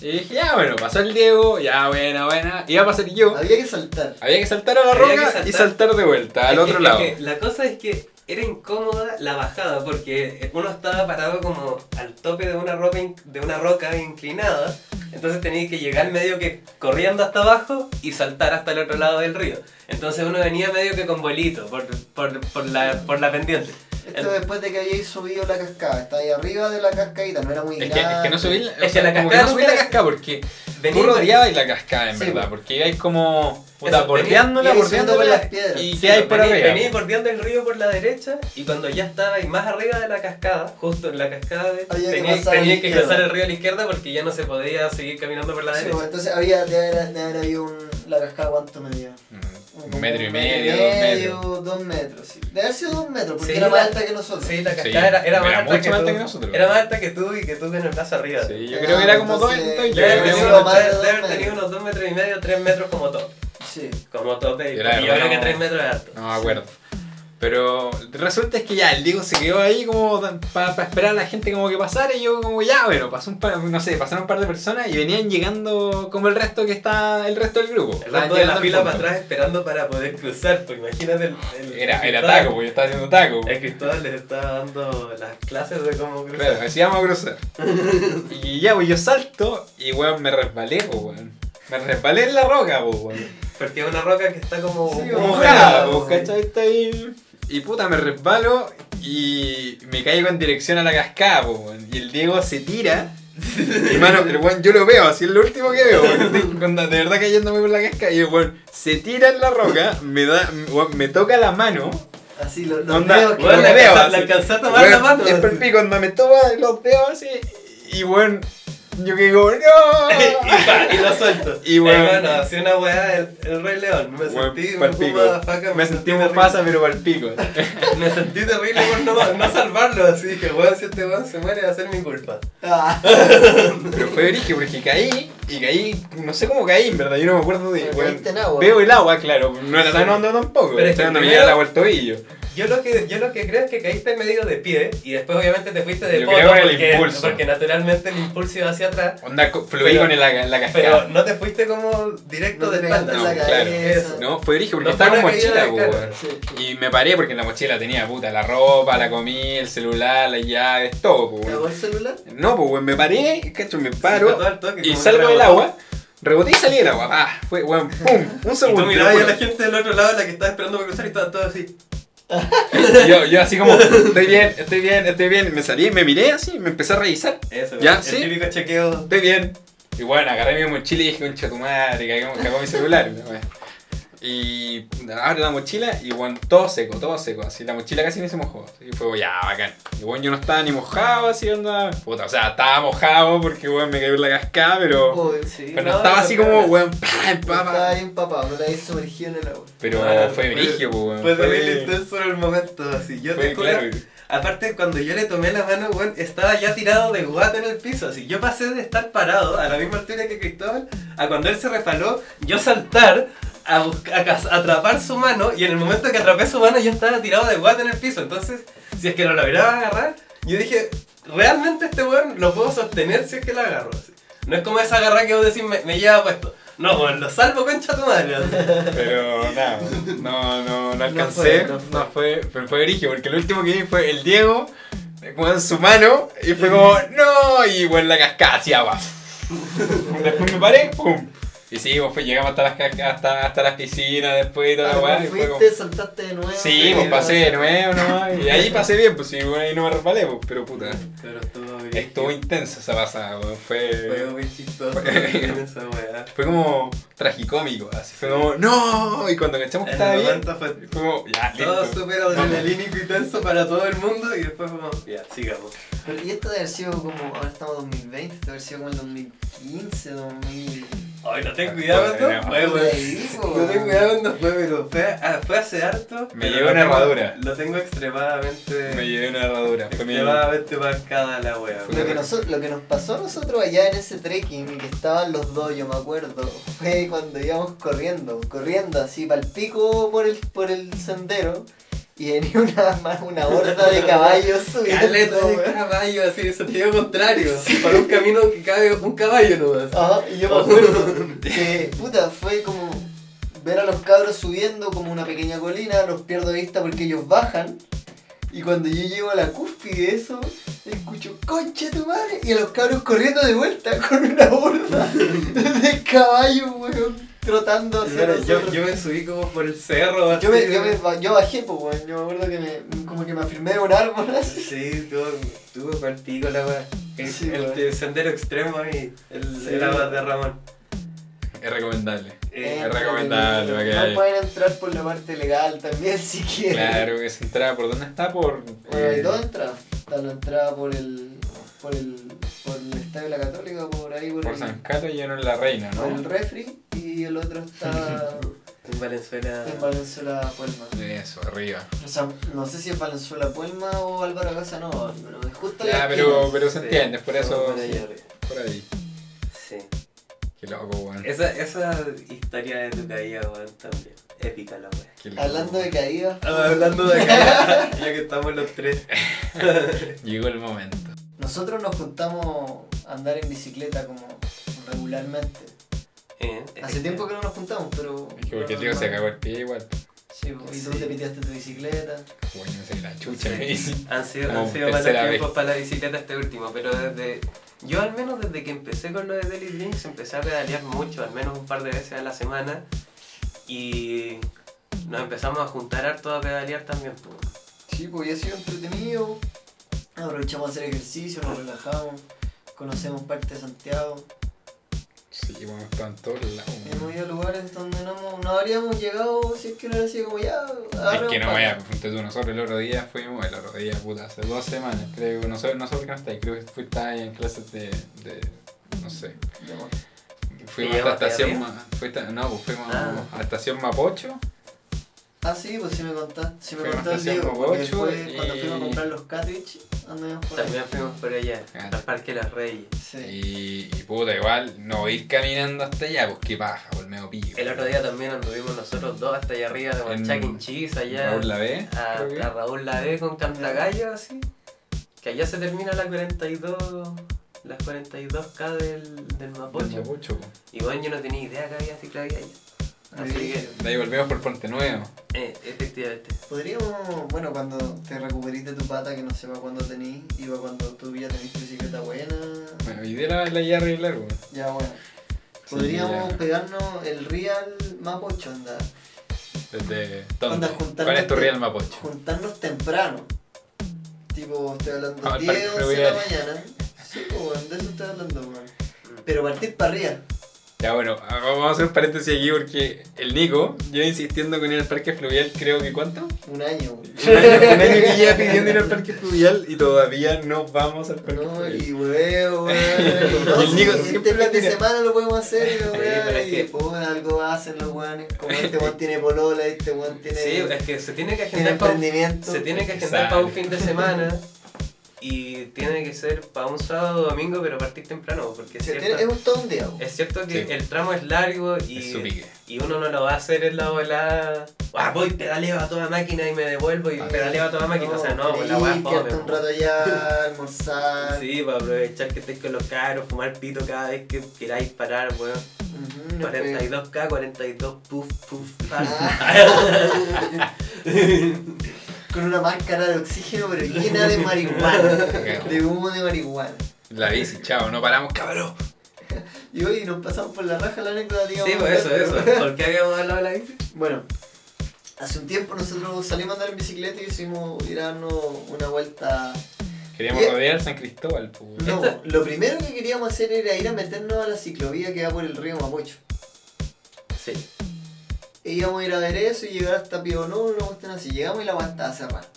Y dije, ya bueno, pasó el Diego, ya buena, buena. Iba a pasar yo. Había que saltar. Había que saltar a la Había roca saltar. y saltar de vuelta al Es otro que- lado. es que la cosa es que era incómoda la bajada porque uno estaba parado como al tope de una roca, in- de una roca inclinada, entonces tenía que llegar medio que corriendo hasta abajo y saltar hasta el otro lado del río. Entonces uno venía medio que con vuelito por, por, por, la, por la pendiente. Esto después de que habíais subido la cascada. Está ahí arriba de la cascadita, no era muy Es que, es que no subí la, Es que sea, la como que cascada no subí la cascada porque tú rodeabas la cascada en Sí, verdad, po. porque ibais como puta, Eso, bordeándola, subiendo por las piedras. y Sí, quedáis por arriba. venía bordeando el río por la derecha y cuando ya estaba ahí más arriba de la cascada, justo en la cascada, de, que tenía, que cruzar el río a la izquierda porque ya no se podía seguir caminando por la Sí, derecha. pues, entonces había de haber, de haber habido un, la cascada, ¿cuánto medía? Mm, Un metro y medio, dos medio, metros. dos metros, sí. Debe haber sido dos metros, porque Sí, era más alta que nosotros. Sí, la Sí, cascada era, era más era alta mucho que más tú. alta que nosotros. Era más alta que tú y que tú con el brazo arriba. Sí, yo Ah, creo que era como dos, entonces, Debe yo haber creo tenido que- unos- de debe- dos haber metros. tenido unos 2 metros y medio, 3 metros como top. Sí. Como top, y Era yo creo que. 3 metros es alto. No me acuerdo. Pero resulta es que ya el Diego se quedó ahí como para esperar a la gente como que pasara y yo como ya, bueno, pasó un par, no sé, pasaron un par de personas y venían llegando como el resto que está, el resto del grupo. El resto de la fila para atrás esperando para poder cruzar, pues imagínate el, el Era, el era taco, porque yo estaba haciendo taco. El Cristóbal les estaba dando las clases de cómo cruzar. Claro, a cruzar. y ya, pues yo salto y weón me resbalé, pues weón. Me resbalé en la roca, pues weón. Es una roca que está como, Sí, Mojada, pues. ¿cachai? Está ahí. Y puta, me resbalo y me caigo en dirección a la cascada, weón. Y el Diego se tira. Y mano, el weón, yo lo veo, así es lo último que veo, de verdad cayéndome por la cascada. Y el weón se tira en la roca, me da, me toca la mano. Así, los, los Onda, dedos Bueno, dedos, alcanzó, le así. alcanzó a tomar la mano. Es por el pico, cuando me toma los dedos así. Y weón, yo que digo, ¡No! y, pa, y lo suelto. Y bueno. Hermano, hacía una weá el, el Rey León. Me sentí un pico. motherfucker, Me sentí terrible. Mufasa, pero para el pico. Me sentí terrible por no, no salvarlo. Así dije, weón, si este weón se muere va a ser mi culpa. Ah, Pero fue origen porque caí y caí, no sé cómo caí, en verdad, yo no me acuerdo de. Agua. Veo el agua, claro, no era tan hondo tampoco. Pero es que me el agua al tobillo. Yo lo, que, yo lo que creo es que caíste medio de pie y después obviamente te fuiste de Yo poto creo en el porque, impulso. porque naturalmente el impulso iba hacia atrás. Onda, fluí Pero- con la, la Pero no te fuiste como directo No de espalda. en No, la claro. No, fue origen porque No estaba con mochila. Sí. Y me paré porque en la mochila tenía puta la ropa, la comida, el celular, las llaves, todo, po, ¿Te weón. hago el celular? No, pues me paré, cacho, me paro toque, y salgo del agua, reboté y salí del agua. Ah, fue, weón, pum, un Y tú segundo. mirabas a lo la gente del otro lado, la que estaba esperando para cruzar y estaba todo así. Yo, yo así como, estoy bien, estoy bien, estoy bien. Me salí, me miré así, me empecé a revisar. Eso, Ya, el sí. típico chequeo. Estoy bien. Y bueno, agarré mi mochila y dije, madre, cagó, cagó mi celular. La. Y abro la mochila y bueno, todo seco, todo seco. Así la mochila casi ni se mojó. Y fue ya, bacán. Y bueno, yo no estaba ni mojado así, onda. Puta, o sea, estaba mojado porque bueno, me cayó en la cascada, pero. Oh, Sí, Pero no, estaba así como, weón, pa, Estaba empapa. ahí empapado, no te habías sumergido en el agua. Pero Ah, fue brigio, pues, weón. Fue terrible Fue, intenso en el momento, así. Yo fue te juro, claro. Aparte, cuando yo le tomé la mano, weón, estaba ya tirado de guata en el piso. Así, yo pasé de estar parado a la misma altura que Cristóbal, a cuando él se resbaló, yo saltar, a, buscar, atrapar su mano, y en el momento que atrapé su mano, yo estaba tirado de guata en el piso. Entonces, si es que lo lograba agarrar, yo dije, realmente este weón lo puedo sostener si es que lo agarro. así. No es como esa agarra que vos decís, me, me lleva puesto. No, weón, lo salvo concha tu madre. Pero nada, no, no, no alcancé. fue, no No fue. pero fue brigio, porque el último que vi fue el Diego, como en su mano, y fue como, no, y bueno, la cascada hacia agua. Después me paré, pum. Y sí, pues llegamos hasta las, hasta, hasta las piscinas después y toda la Ah, weá. y fue como- fuiste, saltaste de nuevo. Sí, pues pasé de nuevo nomás. Y ahí pasé bien, pues sí, bueno, ahí no me resbalé, pues, pero puta. Pero estuvo bien. Estuvo intensa esa pasada, weón. Fue Fue, muy chistoso Fue- esa weá. fue como tragicómico, así. Fue como, no, y cuando cachamos que estaba bien, fue fue como, ya, todo listo. súper adrenalínico y tenso para todo el mundo y después como, ya, sigamos. Pero, y esto debe haber sido como, ahora estamos en 2020, esto debe haber sido como el 2015, 2000... Ay, no ten cuidado cuando no. fue, weón. No ten cuidado cuando fue, pero fue, ah, fue hace harto. Me lo una herradura. Lo tengo extremadamente, Me llevé una mi. extremadamente marcada la wea. Lo que, noso- lo que nos pasó a nosotros allá en ese trekking, que estaban los dos, yo me acuerdo, fue cuando íbamos corriendo, corriendo así para el pico por el, por el sendero, y venía una, ma- una horda de caballos subiendo. Caleta de weón. caballo, así en sentido contrario. Para un camino que cabe un caballo nomás. Ajá, y yo me acuerdo que, puta, fue como ver a los cabros subiendo como una pequeña colina, los pierdo de vista porque ellos bajan, y cuando yo llego a la cúspide de eso, escucho, concha tu madre, y a los cabros corriendo de vuelta con una horda de caballos, weón, trotando hacia Claro, yo, yo me subí como por el cerro. Yo me, así, yo, me, yo bajé, pues, weón, yo me acuerdo que me, como que me afirmé de un árbol así. Sí, tuvo, el pico la weá. El, Sí, el weón. de sendero extremo y el, Sí, el agua weón. de Ramón. Es recomendable. Eh, es recomendable, para que No pueden entrar por la parte legal también si quieren. Claro, que se entraba por dónde está, por. Bueno, hay eh, dos entradas. Está la entrada por el, por el, por el Estadio de la Católica, por ahí, por, por el, San Carlos y uno en la Reina, por el ¿no? refri, y el otro está en Valenzuela. en Valenzuela Puelma. Eso, arriba. O sea, no sé si es Valenzuela Puelma o Álvaro Casanova, pero es justo Ya, la pero, pero se Sí, entiende, por eso. por sí, arriba. Por ahí. Sí. Qué loco, weón. Esa, esa historia de tu caída, weón, también. Épica la wea. Qué loco, Hablando de weón. caídas, Ah, Hablando de caída, ya que estamos los tres. Llegó el momento. nosotros nos juntamos andar en bicicleta como regularmente. Eh, Hace tiempo que no nos juntamos, pero... Es que porque el tío se cagó el pie igual. Sí, y tú Sí. te piteaste tu bicicleta. Bueno, no sé, la chucha Sí. me dice. Han sido, han sido malos tiempos para la bicicleta este último, pero desde. Yo al menos desde que empecé con lo de Daily Drinks empecé a pedalear mucho, al menos un par de veces a la semana. Y nos empezamos a juntar harto a pedalear también. pues. Sí, pues ya ha sido entretenido. Aprovechamos a hacer ejercicio, nos relajamos, conocemos parte de Santiago. Sí, bueno, está en todos lados. Hemos ido a lugares donde no, hemos- no habríamos llegado si es que no hubiera sido como ya. Es que no vaya, ponte tú, nosotros el otro día fuimos, el otro día, puta, hace dos semanas, creo, no sé, no sé por qué no estáis, creo que fuiste ahí en clases de, de no sé, fuimos ¿Y a la estación, fuiste, no, pues fuimos Ah. a la estación Mapocho, Ah, sí, pues sí me contaste. Sí me el fue y- cuando fuimos a comprar los cartridge, andamos por ahí. También fuimos por allá, Ah. al Parque Las Reyes. Sí. y, y puta, igual, no ir caminando hasta allá, pues qué paja, por medio pillo. El otro día también anduvimos nosotros dos hasta allá arriba de Chuck. Cheese, allá Raúl la ve, a, a Raúl la ve con Cantagallo así. Que allá se termina la 42, las 42K del, del Mapocho. Mapocho, pues. Y bueno, yo no tenía idea que había ciclovía allá. Así que, De ahí volvemos por Puente Nuevo. eh, efectivamente. Podríamos, bueno, cuando te recuperís de tu pata, que no sé para cuándo tenís, iba cuando tú ya tenés tu bicicleta buena. Bueno, y de la, la ya arreglar, weón. Ya, bueno. Sí, Podríamos ya. pegarnos el Real Mapocho, anda. Desde ¿dónde? ¿Cuál es tu real Mapocho? Juntarnos temprano. Tipo, estoy hablando Ah, al 10, parque 11 de la mañana. Sí, pues, weón, de eso estoy hablando, weón. pero partir para arriba. Ya bueno, vamos a hacer un paréntesis aquí porque el Nico lleva insistiendo con ir al parque fluvial, creo que ¿cuánto? Un año. Un año, un año que lleva pidiendo ir al parque fluvial y todavía no vamos al parque No, fluvial. y hueveo, weón. Y el Nico siempre este fin de semana lo podemos hacer pero es y puta, algo hacen los weones. Como este weón tiene polola, este weón tiene, Sí, es que se tiene que tiene agendar para emprendimiento. se tiene que agendar para un fin de semana y tiene que ser para un sábado o domingo, pero partir temprano, porque es Sí, cierto, es un todo un día. es cierto que Sí. el tramo es largo y, y uno no lo va a hacer en la volada. Ah, voy, pedaleo a toda máquina y me devuelvo y Ah. pedaleo a toda máquina. o sea, no, la quedarte fome, un rato allá, almorzar. Sí, para aprovechar que estés con los caros, fumar pito cada vez que queráis parar, weón. Ujú, 42k, 42 puff, puff, Ah. Con una máscara de oxígeno, pero llena de marihuana. de humo de marihuana. La bici, chao, no paramos, cabrón. Y hoy nos pasamos por la raja la anécdota, digamos. Sí, pues eso, eso. ¿Por qué habíamos hablado de la bici? Bueno, hace un tiempo nosotros salimos a andar en bicicleta y hicimos ir a darnos una vuelta. Queríamos rodear San Cristóbal, pues. No, Esta- lo primero que queríamos hacer era ir a meternos a la ciclovía que va por el río Mapocho. Sí. E íbamos a ir a ver eso y llegar hasta Pionono, una cuestión así. Llegamos y la agua estaba cerrada.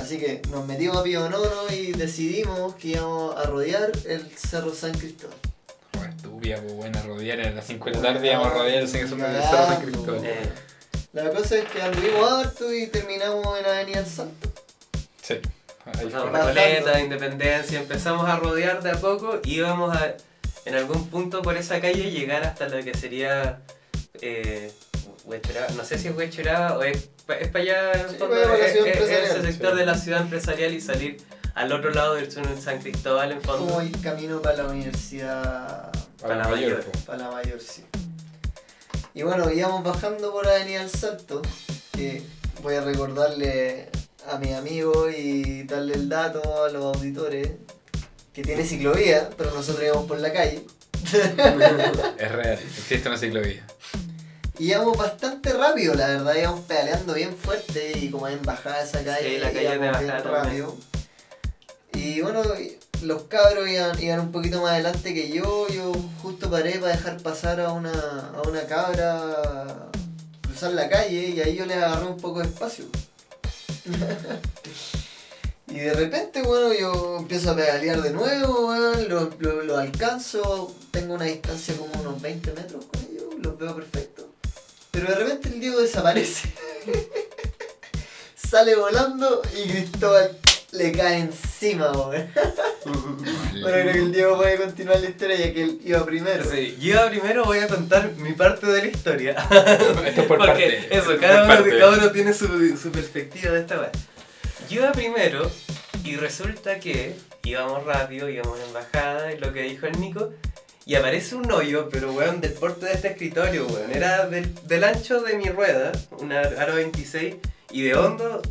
Así que nos metimos a Pionono y decidimos que íbamos a rodear el Cerro San Cristóbal. Estúpida, pues buena, rodear a las 5 de la tarde íbamos a rodear el Cerro. San Cristóbal. Eh, La cosa es que anduvimos harto y terminamos en Avenida El Salto. Sí. Recoleta, Independencia, empezamos a rodear de a poco y íbamos a, en algún punto por esa calle, llegar hasta lo que sería eh, Huechuraba. No sé si es Huechuraba o es, es para allá, en el Sí, fondo, la es- ese sector sí. de la ciudad empresarial y salir al otro lado del sur de San Cristóbal en fondo. Como el camino para la universidad, Para la mayor. pues. para la mayor, sí. Y bueno, íbamos bajando por Avenida El Salto, que voy a recordarle a mis amigos y darle el dato a los auditores, que tiene ciclovía, pero nosotros íbamos por la calle. Es real, existe una ciclovía. Y íbamos bastante rápido, la verdad, íbamos pedaleando bien fuerte y como en bajada esa calle, Sí, la calle de íbamos bien bajada también. rápido. Y bueno, los cabros iban, iban un poquito más adelante que yo, yo justo paré para dejar pasar a una, a una cabra cruzar la calle y ahí yo le agarré un poco de espacio. y de repente, bueno, yo empiezo a pedalear de nuevo, weón, lo, lo- lo alcanzo, tengo una distancia como unos 20 metros con ellos, los veo perfecto. Pero de repente el Diego desaparece. Sale volando y Cristóbal le cae encima, weón. Bueno, creo que el Diego puede continuar la historia ya que él iba primero. Sí, yo primero voy a contar mi parte de la historia. Esto es por Porque parte. eso, por cada uno, parte. cada uno tiene su, su perspectiva de esta weá. Yo iba primero y resulta que íbamos rápido, íbamos en bajada, es lo que dijo el Nico, y aparece un hoyo, pero weón, del porte de este escritorio, weón. Era del, del ancho de mi rueda, una aro 26, y de hondo,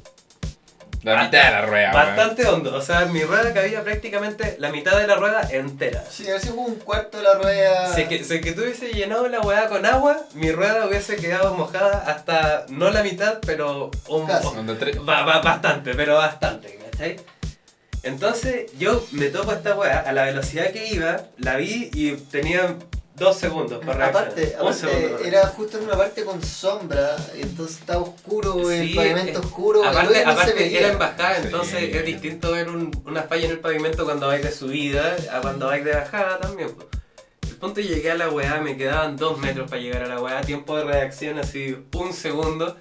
La mitad de la rueda, weón. bastante hondo. O sea, mi rueda cabía prácticamente la mitad de la rueda entera. Sí, a fue un cuarto de la rueda. Si es que, si es que tú hubiese llenado la weá con agua, mi rueda hubiese quedado mojada hasta no la mitad, pero un, Casi. Ba- ba- bastante, pero bastante, ¿cachai? Entonces yo me topo esta weá a la velocidad que iba, la vi y tenía dos segundos para Aparte, segundo aparte para era justo en una parte con sombra, y entonces estaba oscuro, el Sí, pavimento eh, oscuro. Aparte, no era en bajada, Sí. entonces es distinto ver un- una falla en el pavimento cuando vais de subida a cuando vais de bajada también. El punto llegué a la weá, me quedaban dos metros para llegar a la weá, tiempo de reacción así un segundo.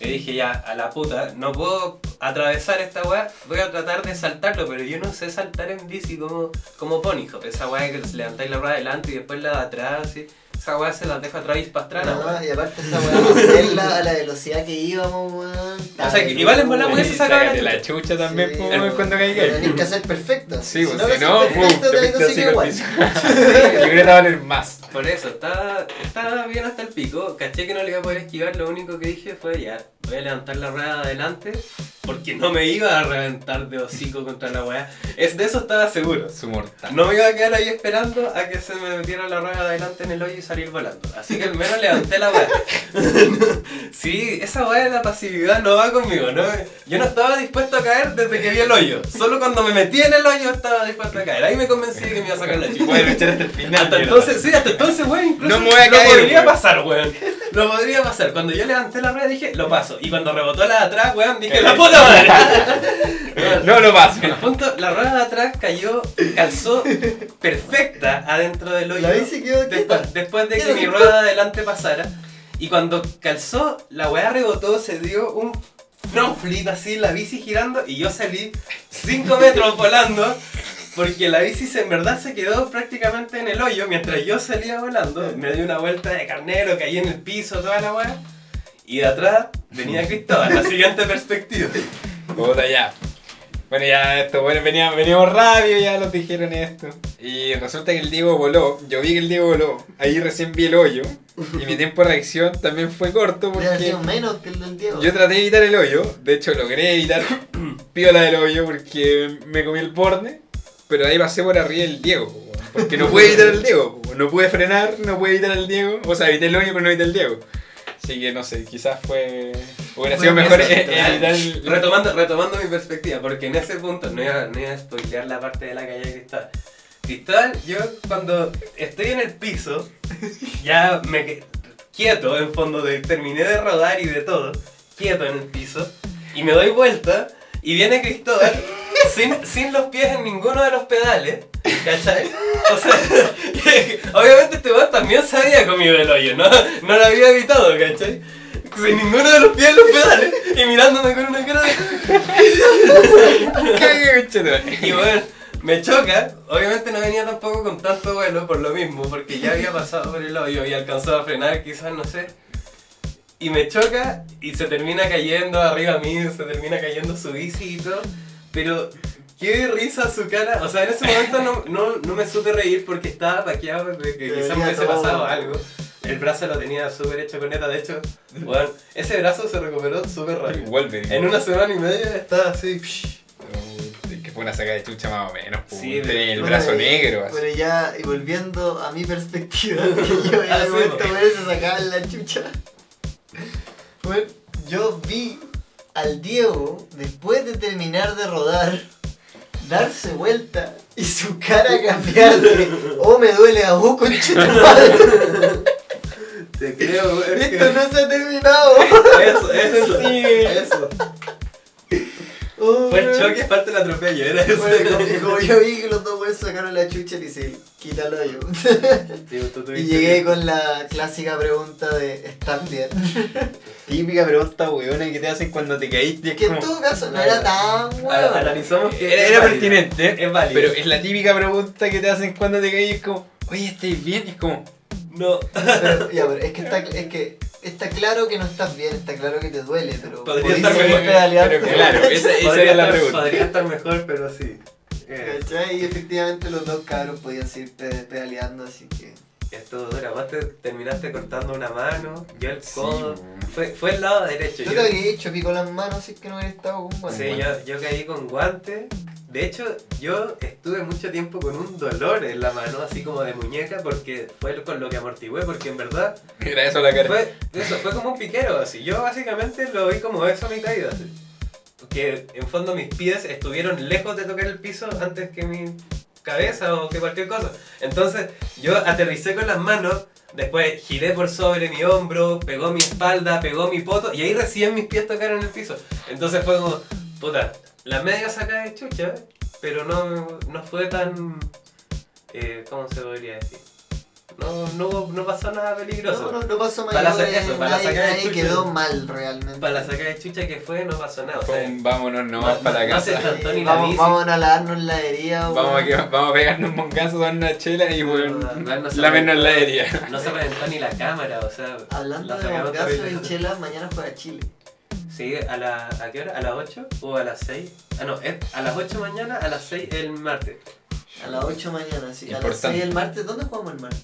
Y dije ya, a la puta, no puedo atravesar esta weá, voy a tratar de saltarlo, pero yo no sé saltar en bici como, como Pony Hop. Esa weá que levantáis la rueda adelante y después la de atrás, así. Esa weá se la dejo atrás y pastrana, No, weón. y aparte esa weá hacerla a la velocidad que íbamos, weón. O sea, que igual en bola, weón, se saca la chucha. también, Sí, el- weón, cuando caiga. tenés que hacer perfecto. Sí, pues, lo si no, pum, perfecto, te te igual. Yo creo que te va a valer más. Por eso, estaba, estaba bien hasta el pico, caché que no le iba a poder esquivar, lo único que dije fue ya, voy a levantar la rueda de adelante, porque no me iba a reventar de hocico contra la weá. Es, de eso estaba seguro. Su mortal. No me iba a quedar ahí esperando a que se me metiera la rueda de adelante en el hoyo y salir volando. Así que al menos levanté la weá. sí, esa weá de la pasividad no va conmigo, ¿no? Yo no estaba dispuesto a caer desde que vi el hoyo. Solo cuando me metí en el hoyo estaba dispuesto a caer. Ahí me convencí de que me iba a sacar la chica. Voy a luchar hasta el final. Hasta mierda. entonces, sí, hasta entonces, weón, incluso No me voy a lo caer, podría weón. pasar, weón. Lo podría pasar. Cuando yo levanté la rueda dije, lo paso. Y cuando rebotó la de atrás, weón, dije, la rico. puta madre. No lo paso. el punto, la rueda de atrás cayó, calzó perfecta adentro del hoyo. La bici quedó después, después de que mi rueda de adelante pasara. Y cuando calzó, la weá rebotó, se dio un front flip así, la bici girando, y yo salí 5 metros volando. Porque la bici se, en verdad se quedó prácticamente en el hoyo mientras yo salía volando. Me di una vuelta de carnero, caí en el piso, toda la weá. Y de atrás venía Cristóbal, la siguiente perspectiva. Puta, ya. Bueno, ya esto, bueno, venía- veníamos rápido, ya nos dijeron esto. Y resulta que el Diego voló, yo vi que el Diego voló, ahí recién vi el hoyo. Y mi tiempo de reacción también fue corto porque sido menos que el del Diego. yo traté de evitar el hoyo. De hecho, logré evitar piola del hoyo porque me comí el borde. Pero ahí pasé por arriba del Diego, porque no pude evitar el Diego. No pude frenar, no pude evitar el Diego. O sea, evité el hoyo, pero no evité el Diego. Así que no sé, quizás fue. Hubiera sido mejor eso, evitar el. Retomando, retomando mi perspectiva, porque en ese punto no iba, no iba a spoilear la parte de la calle de Cristal. Cristal, yo cuando estoy en el piso, ya me quieto, en fondo, de, terminé de rodar y de todo, quieto en el piso, y me doy vuelta, y viene Cristóbal sin, sin los pies en ninguno de los pedales, ¿cachai? O sea, obviamente este weón también se había comido el hoyo, no, no lo había evitado, ¿cachai? Sin ninguno de los pies en los pedales, y mirándome con una cara de... Y bueno, me choca. Obviamente no venía tampoco con tanto vuelo por lo mismo, porque ya había pasado por el hoyo y alcanzó a frenar, quizás, no sé. Y me choca y se termina cayendo arriba mío, se termina cayendo su bici y todo. Pero qué risa su cara. O sea, en ese momento no, no, no me supe reír porque estaba paqueado de que quizás me hubiese todo. pasado algo. El brazo lo tenía súper hecho con neta. De hecho, bueno, ese brazo se recuperó súper rápido. Vuelve. En una semana y media estaba así. Que fue una saca de chucha más o menos. po. Sí, Tenía el Bueno, brazo negro. así. Bueno, ya, y volviendo a mi perspectiva, que yo Ah, había sí, vuelto po. a ver se sacaban la chucha. Bueno, yo vi al Diego, después de terminar de rodar, darse vuelta y su cara cambiar de oh me duele a vos, conchita madre. Te creo, güey. Esto no se ha terminado. Eso, eso, sí, eso. Oh, Fue el choque, falta el atropello, era eso. Bueno, como, como yo vi que los dos güeyes sacaron la chucha y dice. Sí, tú Y llegué con la clásica pregunta de ¿están bien? Típica pregunta weona que te hacen cuando te caíste. es Que en como- todo caso no era tan bueno. Analizamos que. Era, pertinente, Es válido. pero es la típica pregunta que te hacen cuando te caes. Es como, oye, ¿estáis bien? Y es como, No. Pero, ya, pero es que, está, es que está claro que no estás bien, está claro que te duele, pero Podría estar seguir mejor, pedaleando. pero claro, esa, esa Podría la estar- pregunta. Podría estar mejor, pero sí. Eh, ¿Cachai? Y efectivamente los dos cabros podían seguir pe- pedaleando, así que... esto dura. Vos te terminaste cortando una mano, yo el codo. fue, fue el lado derecho. Yo yo- te habría hecho pico las manos si es que no hubiera estado con guantes. Sí, yo, yo caí con guante. De hecho, yo estuve mucho tiempo con un dolor en la mano, así como de muñeca, porque fue con lo que amortigué, porque en verdad Era eso la cara. fue, eso, fue como un piquero, así. Yo básicamente lo vi como eso mi caída, así. Que en fondo mis pies estuvieron lejos de tocar el piso antes que mi cabeza o que cualquier cosa. Entonces yo aterricé con las manos, después giré por sobre mi hombro, pegó mi espalda, pegó mi poto y ahí recién mis pies tocaron el piso. Entonces fue como, puta, la media saca de chucha, pero no, no fue tan... eh, ¿Cómo se podría decir? No, no, no pasó nada peligroso. No, no, no pasó Para la mayores, saca- eso, para la nadie, saca de nadie chucha. quedó mal realmente. Para la saca de chucha que fue, no pasó nada. O sea, un vámonos no- nomás para la no se casa. trató ni la vamos, a lavarnos la herida. Vamos a, que, vamos a pegarnos un moncazo, dar una chela y bueno, no se lámenos la herida. No se reventó ni la cámara, o sea. Hablando la de terrible. en Chela, mañana juega Chile. Sí, a, la, ¿a qué hora? ¿A las 8 o a las 6? Ah, no, es a las 8 mañana, a las 6 el martes. A las 8 mañana, sí. A las Importante. 6 el martes. ¿Dónde jugamos el martes?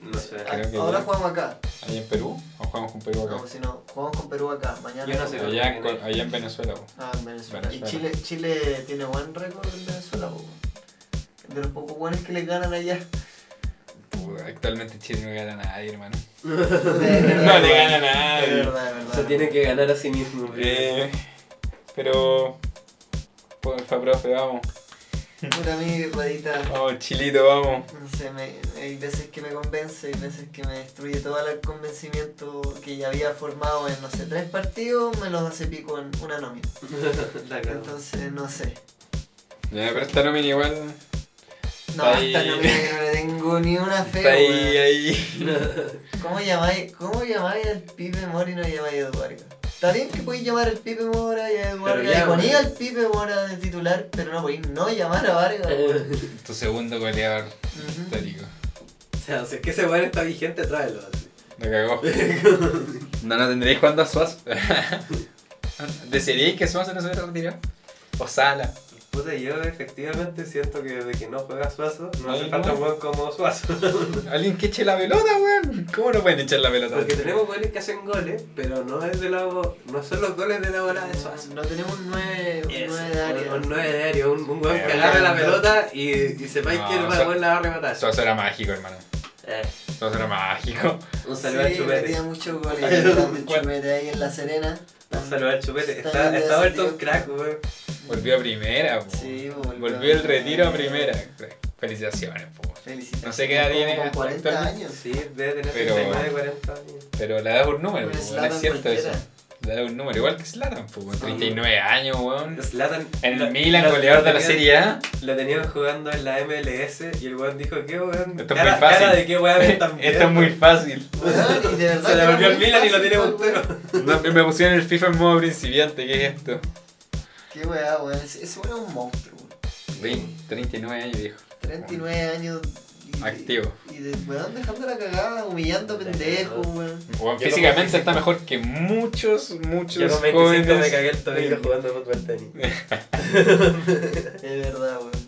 No sé. Ah, Creo que Ahora ya. jugamos acá. ¿Ahí en Perú? ¿O jugamos con Perú acá? No, si no, jugamos con Perú acá. Mañana Yo no con sé. Allá, en, Col- allá en Venezuela. Ah, en Venezuela. Venezuela. Y Chile, Chile tiene buen récord en Venezuela, po. De los pocos buenos que le ganan allá. Puta, Actualmente Chile no gana a nadie, hermano. No le gana a Es nadie. verdad. Se tiene que ganar a sí mismo. Eh, pero. Porfa, profe, vamos. Puta, a mí, Radita, Vamos, chilito, vamos. no sé, me, hay veces que me convence, hay veces que me destruye todo el convencimiento que ya había formado en, no sé, tres partidos, me los hace pico en una nómina. Entonces, no sé. Ya, pero esta nómina igual. No, ahí. esta nómina que no le tengo ni una fe, Está ahí, ahí. ¿Cómo llamáis, cómo llamáis al Pipe Mora y no llamáis a Eduardo? Está bien que podéis llamar al Pipe Mora y a Eduardo y ponéis al Pipe Mora de titular, pero no podéis no llamar a Vargas. weón. Tu segundo goleador histórico. O sea, si es que ese weón está vigente, tráelo. así. La cagó. No, no tendréis cuándo a Suazo. ¿Desearíais que Suazo no se hubiera retirado? O Sala. Puta, yo efectivamente siento que desde que no juega Suazo, no hace falta un weón como Suazo. Alguien que eche la pelota, weón. ¿Cómo no pueden echar la pelota? Porque tenemos weones que hacen goles, pero no es de la no son los goles de la bola de Suazo. No tenemos un 9 un Eso, nueve de área. Un 9 de área, un, un weón que Eh, agarre la pelota y, y sepáis No, que el weón la va a rematar. Suazo era mágico, hermano. Eh, Suazo era mágico. un saludo al Sí, chupete. metía muchos goles. grande el ¿Cuál? chupete ahí en La Serena. Un saludo al chupete. Está Está, vuelto un crack, weón. Volvió a primera, po. Sí, volvió, Volvió el retiro a primera. Felicitaciones, po. Felicitaciones. No sé qué edad tiene Con 40 actualmente. años. Sí, debe tener Pero- 39, 40 años. Pero le da un número, no es cierto eso. Cualquiera. Le da un número, igual que Slatan, con 39 años, weón. Zlatan, En el Milan, goleador de la Serie A. Lo tenían jugando en la MLS y el weón dijo, ¿qué weón? Esto es muy fácil. cara de qué weón ven tan bien. Esto es muy fácil. Weón, y de verdad Se le volvió el Milan y lo tiene puntero. No, me pusieron el FIFA en modo principiante, ¿qué es esto? Qué weá, weón. Ese ese weón es un monstruo, weón. 20, 39 años, viejo. 39 años. Y- Activo. Y de weón dejando la cagada, humillando pendejos, weón. Físicamente está mejor que muchos, muchos Yo con 25 jóvenes. me cagué el tobillo jugando fútbol tenis. Es verdad, weón.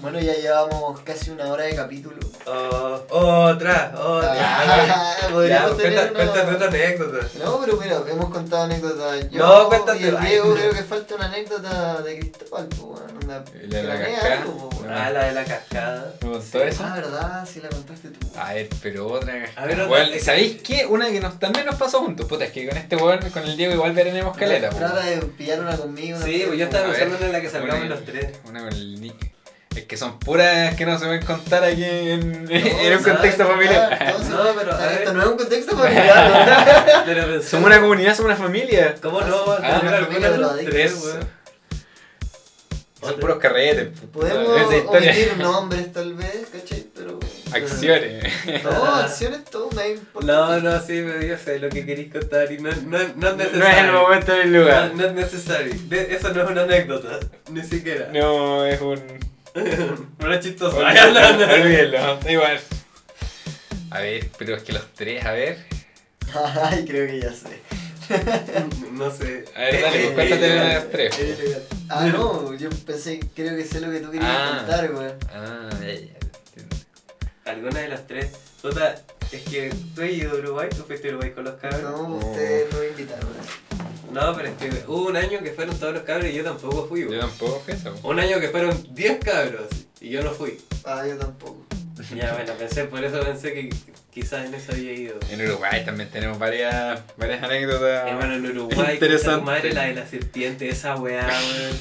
Bueno, ya llevamos casi una hora de capítulo. Oh, otra, otra. Ah, podríamos cuenta- tener una- Cuéntate otra anécdota. No, pero mira, hemos contado anécdotas. Yo No, cuéntate, y el ay. Diego creo que falta una anécdota de Cristóbal, pues, weón. Onda, ¿Y la de la cascada? algo, po, weón. Ah, la de la cascada. ¿Me contó eso? Ah, verdad, sí la contaste tú. A ver, pero otra. A ver, otra. Weón, ¿Sabéis qué? Una que nos, también nos pasó juntos. Puta, es que con este weón, con el Diego, igual veremos caleta. Trata de pillar una conmigo. una Sí, pues yo estaba pensando en la que salgamos los tres. Una con el Nick. Es que son puras que no se pueden contar aquí en, No, en un contexto familiar. No, pero, a esto no es un contexto familiar, ¿no? Somos una comunidad, somos una familia. ¿Cómo no Ah, la alguna familia de los tres, weón? Son puros carretes. Podemos omitir nombres tal vez, ¿cachai? Pero... Acciones. No, acciones todo me importa. No, no, sí, pero yo sé lo que queréis contar y no, no, no es No necesario. es el momento ni el No, lugar. no es necesario. Eso no es una anécdota, ni siquiera. No, es un. No chistoso. Da igual. A ver, pero es que los tres, a ver. Ay, creo que ya sé. No sé. A ver, dale, pues, cuéntate una de las tres. Ah, no, yo pensé, creo que sé lo que tú querías Ah. contar, weón. Ah, ya, ya. entiendo. Alguna de las tres. Puta, es que tú has ido a Uruguay, tú fuiste a Uruguay con los cabros. No, ustedes no me invitaron. No, pero es que hubo un año que fueron todos los cabros y yo tampoco fui. Yo tampoco fui eso. Un año que fueron 10 cabros y yo no fui. Ah, yo tampoco. Ya, bueno, pensé, por eso pensé que quizás en eso había ido. En Uruguay también tenemos varias, varias anécdotas. Hermano, en Uruguay, Interesante. tu madre la de la serpiente, esa weá, weón.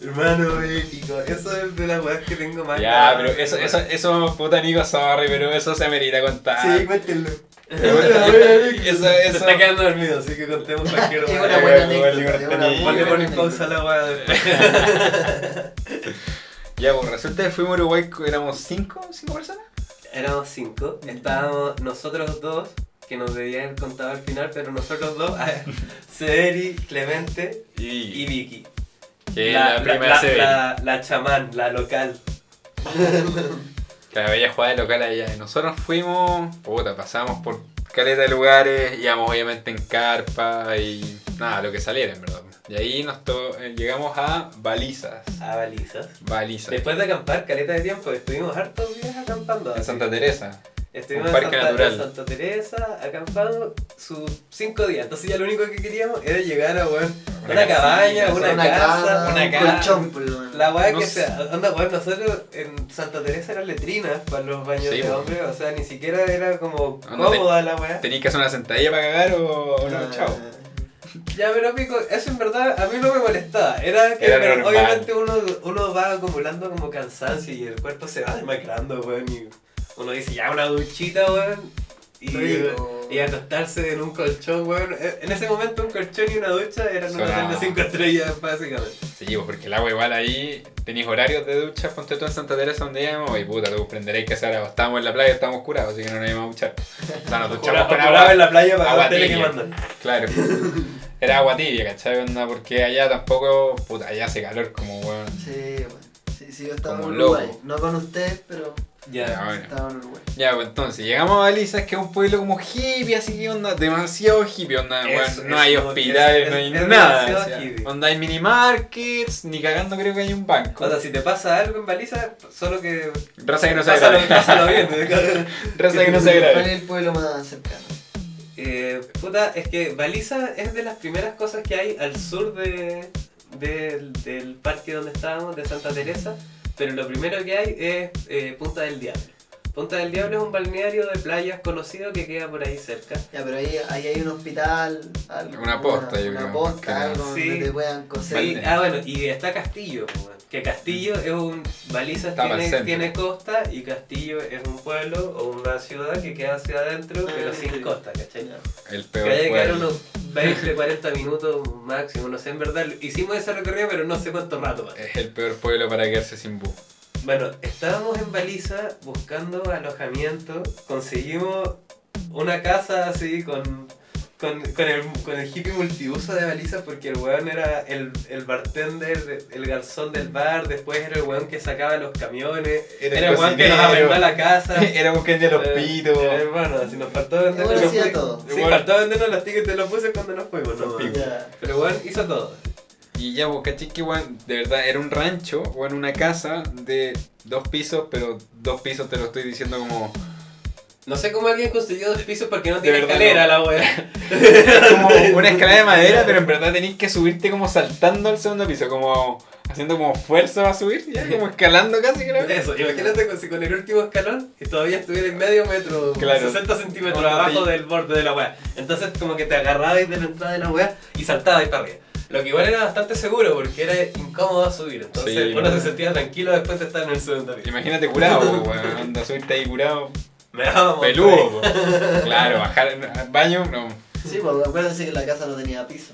Hermano, épico. Eso es de las weas que tengo más. Ya, pero eso, eso, eso, puta Nico, sorry, pero eso se amerita contar. Sí, cuéntenlo. Se está quedando dormido, así que contemos cualquier una buena anécdota. Ponle pausa a la después. Ya, pues resulta que fuimos a Uruguay, éramos cinco, cinco personas. Éramos cinco, estábamos nosotros dos, que nos debían haber contado al final, pero nosotros dos, Cederi, Clemente Y, y Vicky. la, Severi. la, la chamán, la local. Que la bella jugada de local allá. Nosotros fuimos, puta, pasamos por caleta de lugares, íbamos obviamente en carpa y nada, lo que saliera en verdad. Y ahí nos to- eh, llegamos a balizas. A balizas. Balizas. Después de acampar caleta de tiempo, estuvimos hartos días acampando. En. Santa Teresa. Estuvimos Un en Santa, natural. en Santa Teresa, acampando sus cinco días. Entonces ya lo único que queríamos era llegar a weón, Una cabaña, una, una casa, una un casa. colchón, por lo menos. La weá No que sea, onda, weón, nosotros en Santa Teresa eran letrinas para los baños Sí, de po. hombre, o sea, ni siquiera era como te- cómoda la weá. ¿Tenéis que hacer una sentadilla para cagar o, o no? Ah, Chao. Ya, pero pico, eso en verdad a mí no me molestaba. Era que Era obviamente uno, uno va acumulando como cansancio y el cuerpo se va demacrando, weón. Y uno dice, ya una duchita, weón. Y, Rico. y acostarse en un colchón, weón. E- En ese momento un colchón y una ducha eran un Sonaba. hotel de 5 estrellas, básicamente. Sí, pues, porque el agua igual ahí tenéis horarios de ducha, ponte tú en Santa Teresa donde íbamos y puta, tú comprenderéis que esa hora estábamos en la playa, estábamos curados, así que no nos íbamos a duchar. O sea, nos duchamos con agua, en la playa para agua la tele que tibia. mandan. claro. Era agua tibia, ¿cachai? Onda? Porque allá tampoco, puta, allá hace calor como weón. Sí, bueno. Sí, sí, yo estaba Como en loco. Uruguay. No con usted, pero Ya, bueno. estaba en Uruguay. Ya, pues entonces, llegamos a Balizas, que es un pueblo como hippie, así que onda, demasiado hippie, onda, Es- weón, no hay hospitales, es- no hay es nada, o sea, onda hay mini markets, ni cagando creo que hay un banco. O sea, si te pasa algo en baliza, solo que. Raza que no se pásalo, agrade. pásalo bien. Raza que no se ¿Cuál es el pueblo más cercano? Eh, puta, es que Baliza es de las primeras cosas que hay al sur de, del- del parque donde estábamos, de Santa Teresa, pero lo primero que hay es eh, Punta del Diablo. Punta del Diablo es un balneario de playas conocido que queda por ahí cerca. Ya, pero ahí, ahí hay un hospital, algo, Una posta, yo una, creo, posta, algo Sí. donde te puedan coser. Ah, bueno, y está Castillo, que Castillo es un... Baliza Está para el tiene, tiene costa y Castillo es un pueblo o una ciudad que queda hacia adentro, pero Ah, sin sí. costa, ¿cachai? El Que peor que pueblo. Unos 20, 40 minutos máximo, no sé, en verdad. Hicimos ese recorrido, pero no sé cuánto rato más. Es el peor pueblo para quedarse sin bus. Bueno, estábamos en Baliza buscando alojamiento, conseguimos una casa así con, con, con, el, con el hippie multiuso de Baliza porque el weón era el, el bartender, el garzón del bar, después era el weón que sacaba los camiones, Era era, el el weón que nos arrendó la casa. Era un de los Eh, pitos. eh, bueno, si nos faltó vendernos Igual los hacía todo. Sí, Igual. faltó vendernos los tickets de los buses cuando nos fuimos, no. Ya. Pero weón hizo todo. Y ya, vos caché que, weón, de verdad, era un rancho, o en una casa de dos pisos, pero dos pisos te lo estoy diciendo como... No sé cómo alguien construyó dos pisos porque no De tiene escalera no. la wea. como una escalera de madera, pero en verdad tenéis que subirte como saltando al segundo piso, como haciendo como fuerza para subir, ya, como escalando casi, creo. Eso, imagínate con- si con el último escalón y todavía estuviera en medio metro, Claro. 60 centímetros abajo del borde de la wea. Entonces como que te agarrabais de la entrada de la wea y saltabais para arriba. Lo que igual era bastante seguro porque era incómodo subir. Entonces Sí, uno se sentía tranquilo después de estar en el segundo piso. Imagínate curado, weón, anda subirte ahí curado, Me daba peludo. Claro, bajar al baño, no. Sí, pues acuérdense que la casa no tenía piso.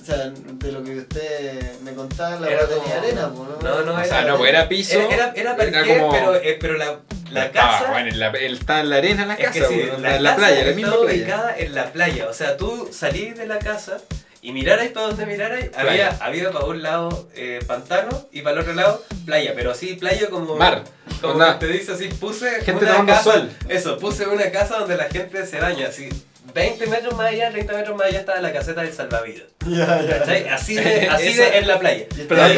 O sea, de lo que usted me contaba, la Era verdad tenía arena, pues, ¿no? No, no, O sea, no, pues era piso. Era, era, era parqué, como- pero, eh, pero la, la Estaba, casa... bueno, en la- está en la arena la Es casa, que sí, weón, la, en la casa playa, la misma playa. ubicada en la playa. O sea, tú salís de la casa y mirarais para donde mirarais, había, había para un lado eh, pantano y para el otro lado playa. Pero así, playa como. Mar. Como Onda. que te dice así, puse. Gente una tomando casa, sol. Eso, puse una casa donde la gente se baña. Así, 20 metros más allá, 30 metros más allá estaba la caseta del salvavidas. Ya, ya. ¿Cachai? Así de, así Esa- de en la playa. Y Pero, ahí.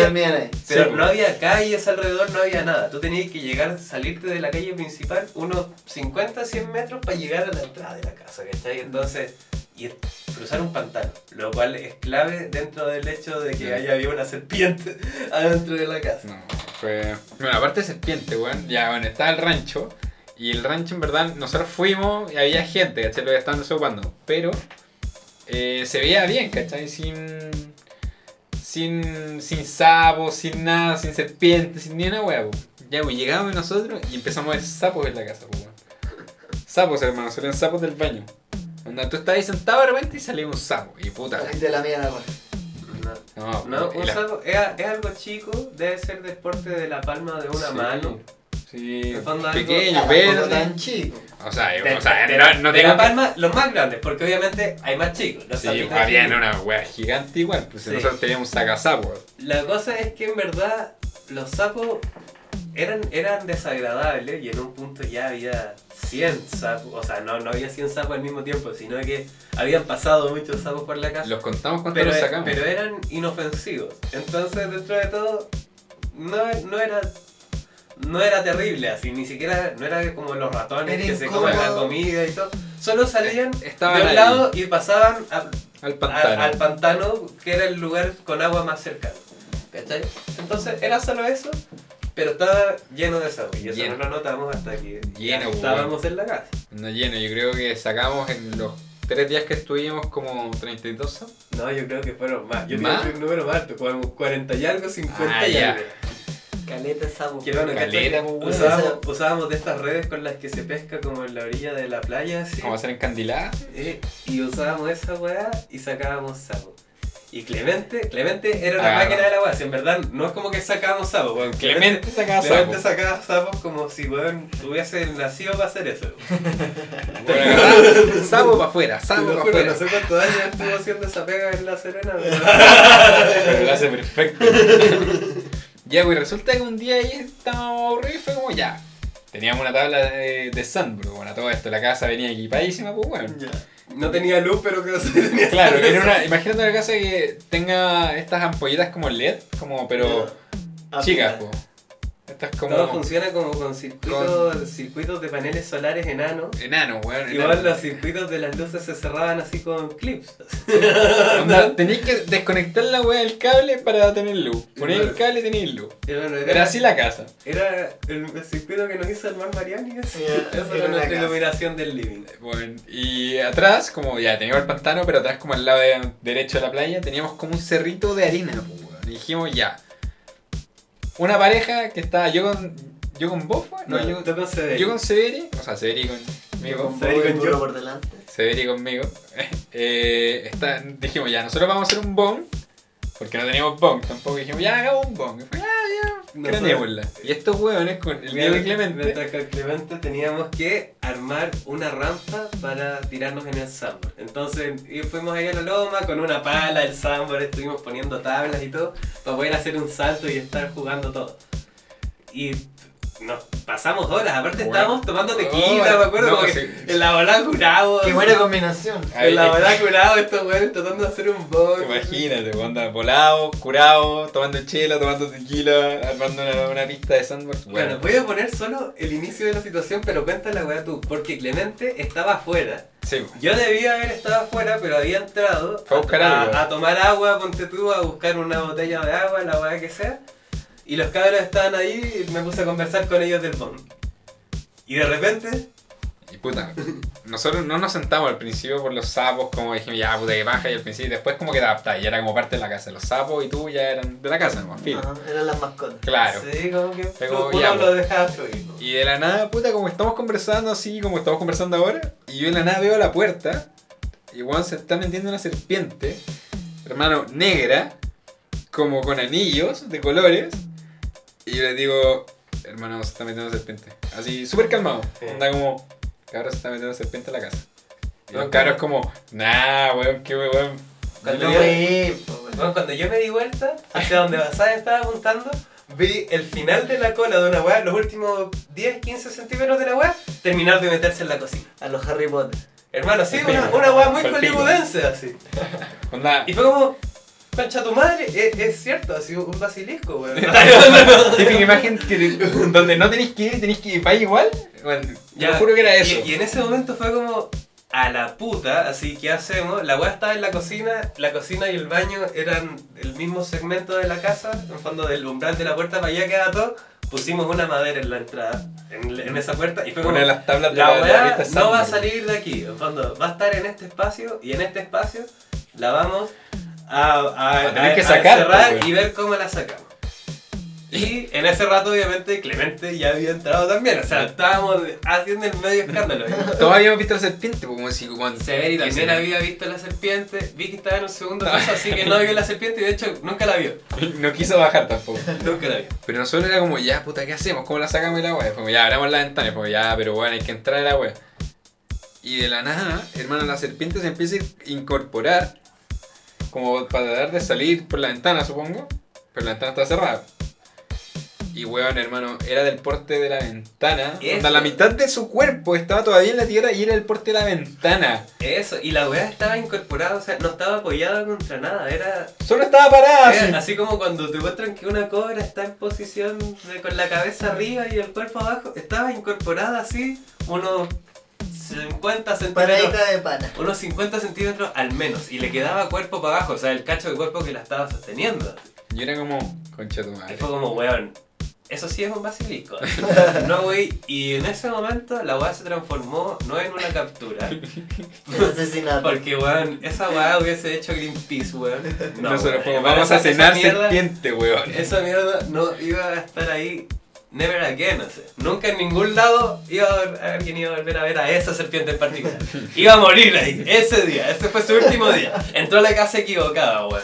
pero Sí, no pues. había calles alrededor, no había nada. Tú tenías que llegar, salirte de la calle principal unos 50, 100 metros para llegar a la entrada de la casa, ¿cachai? Entonces, y cruzar un pantano, lo cual es clave dentro del hecho de que Sí. ahí había una serpiente adentro de la casa. No, fue. Bueno, aparte de serpiente, weón. Ya, bueno, estaba el rancho. Y el rancho, en verdad, nosotros fuimos y había gente, ¿cachai? Lo que estaban desocupando. Pero eh, se veía bien, ¿cachai? Sin. Sin, sin sapos, sin nada, sin serpientes, sin ni una hueá, po. Ya, pues llegamos nosotros y empezamos a ver sapos en la casa, weón. Sapos, hermano, salían sapos del baño. Onda, tú estabas ahí sentado de repente y salía un sapo. Y puta. Te la mía. No, No, un la- sapo es, es algo chico, debe ser del porte de la palma de una Sí. mano. Sí, pequeño, verde. tan chico. O sea, De, o sea, de- no, no de tengo la que- palma, los más grandes, porque obviamente hay más chicos. Los Sí, sapitos había una wea gigante igual, pues Sí. nosotros teníamos un sacasapo. La cosa es que en verdad los sapos eran, eran desagradables y en un punto ya había 100 sapos, o sea, no, no había 100 sapos al mismo tiempo, sino que habían pasado muchos sapos por la casa. Los contamos cuando los sacamos. pero eran inofensivos. Entonces, dentro de todo, no, no era no era terrible, así, ni siquiera, no era como los ratones Era que se comen la comida y todo. Solo salían Estaban de un ahí. lado y pasaban a- Al a- pantano. al pantano, que era el lugar con agua más cercano. ¿Cachai? Entonces era solo eso, pero estaba lleno de agua. Y eso Lleno. no lo notamos hasta que Lleno, estábamos en la casa. No lleno, yo creo que sacamos en los tres días que estuvimos como 32 sabos. No, yo creo que fueron más. Yo ¿Más? tengo un número más alto, como 40 y algo, 50 Ah, y ya. algo. Caleta sapo. Que bueno. Caleta, usábamos, usábamos de estas redes con las que se pesca como en la orilla de la playa, así. A hacer encandilada. Eh, y usábamos esa weá y sacábamos sapo. Y Clemente, Clemente era una Ah. máquina de la weá, si en verdad no es como que sacábamos sapo, weón. Clemente sacaba Clemente sapos. sacaba sapos como si weón hubiese nacido para hacer eso. Bueno, sapo para afuera, sapo para afuera. no sé cuántos años estuvo haciendo esa pega en La Serena, pero... Pero lo hace perfecto. ya, pues resulta que un día ahí estábamos aburridos y fue como ya. Teníamos una tabla de, de Sandburg. Bueno, todo esto, la casa venía equipadísima, pues bueno. Ya. No tenía luz, pero que no se tenía Claro, era una, imagínate una casa que tenga estas ampolletas como LED, como pero Ya. chicas, Estas Todo funciona como con circuitos, circuitos de paneles solares enanos. enanos, weón. Igual los circuitos de las luces se cerraban así con clips. Onda, tenéis que desconectar la weá del cable para tener luz. Ponéis el cable y tenéis luz. Bueno, Era así la casa. Era el, el circuito que nos hizo el Mar Mariani. Esa era nuestra iluminación del living. Bueno, y atrás, como ya teníamos el pantano, pero atrás, como al lado de- derecho de la playa, teníamos como un cerrito de arena. pues. Y dijimos ya. Una pareja que estaba yo con. Yo con vos, fue? no, yo, tú con Severi. yo con Severi, o sea, Severi conmigo, Con Severi con yo. por delante. Severi conmigo. Eh, está- dijimos ya, nosotros vamos a hacer un bong, porque no teníamos bong tampoco. Dijimos ya, hagamos un bong. Y fue, ya, craneémosla. Y estos hueones con el Diego Clemente. Mientras con Clemente teníamos que armar una rampa para tirarnos en el sandboard. Entonces y fuimos ahí a la loma con una pala, el sandboard, estuvimos poniendo tablas y todo para poder hacer un salto y estar jugando todo. Y nos pasamos horas, aparte Bueno. estábamos tomando tequila, Oh, me acuerdo, no, como que sí. en la bola curado. Qué buena combinación. En la bola curado estos weones tratando de hacer un box. Imagínate, pues, onda volado, curado, tomando chela, tomando tequila, armando una, una pista de sandbox. Bueno, Bueno, voy a poner solo el inicio de la situación, pero cuenta la weá tú, porque Clemente estaba afuera. sí, pues. Yo debía haber estado afuera, pero había entrado a a tomar agua, ponte tú, a buscar una botella de agua, la weá que sea. Y los cabros estaban ahí y me puse a conversar con ellos del bond. Y de repente, y puta, nosotros no nos sentamos al principio por los sapos, como dijimos, ya puta que baja, y al principio, después como que te adaptás, y era como parte de la casa. Los sapos y tú ya eran de la casa, ¿no? Fin. Ajá, eran las mascotas. Claro. sí, como que Pero uno ya, lo pues. dejaba fluir. ¿no? Y de la nada, puta, como estamos conversando así, como estamos conversando ahora, y yo de la nada veo la puerta, y Juan se está metiendo una serpiente, hermano, negra, como con anillos de colores, y yo le digo, hermano, se está metiendo una serpiente. Así, súper calmado. Sí. Anda como, cabrón, se está metiendo una serpiente en la casa. Y los cabros como, nah, weón, qué weón. Cuando yo- pues, bueno. Cuando yo me di vuelta hacia donde Basada estaba apuntando, vi el final de la cola de una weá, los últimos 10, 15 centímetros de la weá, terminar de meterse en la cocina. A los Harry Potter. Hermano, sí, una, una weá muy hollywoodense así. Onda, Y fue como, concha tu madre, es, es cierto, así un basilisco, weón. imagen que, donde no tenéis que ir, tenéis que ir para igual. Bueno, Ya, te juro que era y- eso. Y, en ese momento fue como, a la puta, así, ¿qué hacemos? La weá estaba en la cocina, la cocina y el baño eran el mismo segmento de la casa, en fondo del umbral de la puerta para allá quedaba todo. Pusimos una madera en la entrada, en, en esa puerta, y fue como, Una de las tablas de la la, no va a salir de aquí, en fondo, va a estar en este espacio, y en este espacio la vamos a, a, A tener a- que a sacar, encerrar pues, y ver cómo la sacamos. Y en ese rato, obviamente, Clemente ya había entrado también. O sea, estábamos haciendo el medio escándalo. Todos habíamos visto la serpiente, pues, como si cuando. Severi también que había visto la serpiente. Vicky estaba en un segundo piso, así que no vio la serpiente y de hecho nunca la vio. No quiso bajar tampoco. Nunca la vio. Pero nosotros era como, ya, puta, ¿qué hacemos? ¿Cómo la sacamos de la wea? Como, ya, abramos la ventana. Como, ya, pero bueno, hay que entrar a la wea. Y de la nada, hermano, la serpiente se empieza a incorporar, como para tratar de salir por la ventana, supongo. Pero la ventana está cerrada. Y weón, hermano, era del porte de la ventana. Onda, la mitad de su cuerpo estaba todavía en la tierra y era el porte de la ventana. Eso, y la weá estaba incorporada, o sea, no estaba apoyada contra nada, era, Solo estaba parada así como cuando te muestran que una cobra está en posición de- con la cabeza arriba y el cuerpo abajo, estaba incorporada así, unos 50 centímetros. Paradita de pana. Unos 50 centímetros al menos, y le quedaba cuerpo para abajo, o sea, el cacho de cuerpo que la estaba sosteniendo. Y era como, concha tu Y madre. fue como, weón, eso sí es un basilisco. No, wey, y en ese momento la weá se transformó no en una captura, asesinato. porque weón, esa weá hubiese hecho Greenpeace, weón. No, Nosotros weón, vamos a cenar mierda, serpiente, weón. Esa mierda no iba a estar ahí. Never again. Nunca en ningún lado iba a alguien iba a volver a ver a esa serpiente en particular. Iba a morir ahí, ese día, ese fue su último día. Entró a la casa equivocada, weón.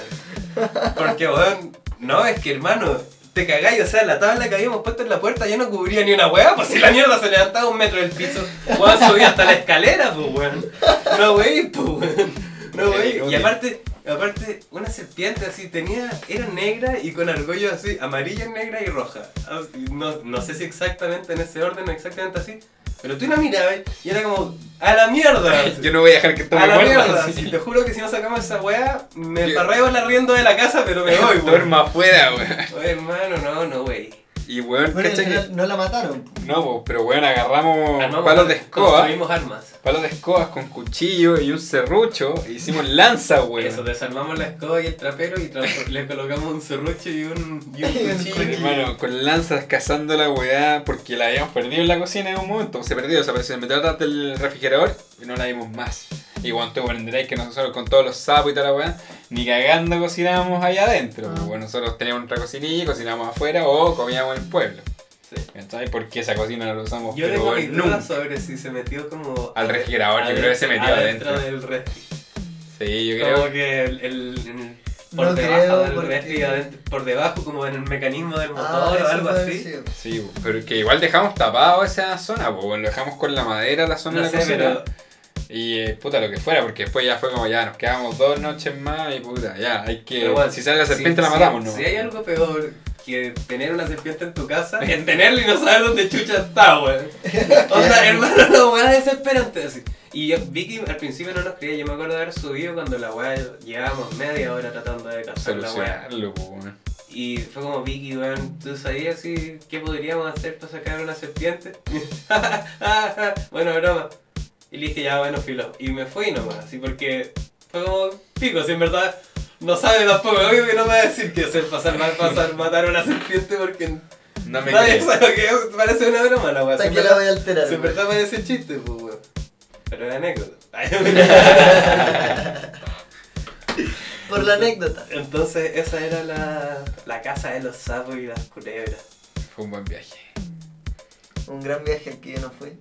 Porque, weón, no, es que hermano, te cagáis, o sea, la tabla que habíamos puesto en la puerta ya no cubría ni una weá, pues si la mierda se levantaba un metro del piso, weón, subía hasta la escalera, pues weón. No wey, pues weón. No wey. Y aparte, aparte, una serpiente así tenía, era negra y con argollo así, amarilla, negra y roja. Así, No, no sé si exactamente en ese orden o exactamente así, pero tú la mirabas y era como, a la mierda. Yo no voy a dejar que esto A la mierda, si te juro que si no sacamos esa weá, me farreo el arriendo de la casa, pero me voy, weón. Duerma afuera, weón. Oye, hermano, no, no, wey. Y weón, Bueno, ¿cachai? que- final no la mataron. No, po, pero weón, agarramos Armamos palos de escoba. Construimos armas. Palos de escobas con cuchillo y un serrucho. E hicimos lanza, weón. Eso, desarmamos la escoba y el trapero y tra- le colocamos un serrucho y un, y un cuchillo. Hermano, con lanzas cazando la weá porque la habíamos perdido en la cocina en un momento. Se perdió, o sea, se metió atrás del refrigerador y no la vimos más. Y cuando te comprenderéis que nosotros con todos los sapos y toda la weá, ni cagando cocinábamos allá adentro. Ah. Bueno, nosotros teníamos nuestra cocinilla, cocinábamos afuera o comíamos en el pueblo. Sí. ¿Cachai? Porque esa cocina no la usamos Yo pero tengo weón, mis dudas nunca. sobre si se metió como... Al refrigerador, yo creo que se metió adentro. del refri. Sí, yo creo Como que el... el- el- por No debajo creo, del porque- refri, adentro- por debajo como en el mecanismo del motor Ah, o eso algo así. Sí, pero que igual dejamos tapado esa zona, pues bueno, dejamos con la madera la zona No de la sé, cocina. pero Y eh, puta lo que fuera, porque después ya fue como ya, nos quedamos dos noches más y puta, ya, hay que. Pero bueno, si sale la serpiente si- la si- matamos, ¿no? Si hay algo peor que tener una serpiente en tu casa, es tenerla y no saber dónde chucha está, weón. O sea, hermano, weá es desesperante así. Y yo, Vicky al principio no nos creía, yo me acuerdo de haber subido cuando la weá llevábamos media hora tratando de cazar la weá. Solucionarlo, weón. Y fue como Vicky, weón, ¿tú sabías si, qué podríamos hacer para sacar una serpiente? bueno, broma. Y le dije, ya, bueno, filo. Y me fui nomás, así porque fue como pico, si en verdad no sabe tampoco. Obvio que no me va a decir qué hacer pasar mal, pasar, matar a una serpiente porque No me nadie crees. sabe lo que es. Parece una broma la weá. Si que la verdad- voy a alterar. si en verdad parece chiste, pues weón. Pero es anécdota. Por la anécdota. Entonces, esa era la, la casa de los sapos y las culebras. Fue un buen viaje. Un gran viaje al que yo no fui.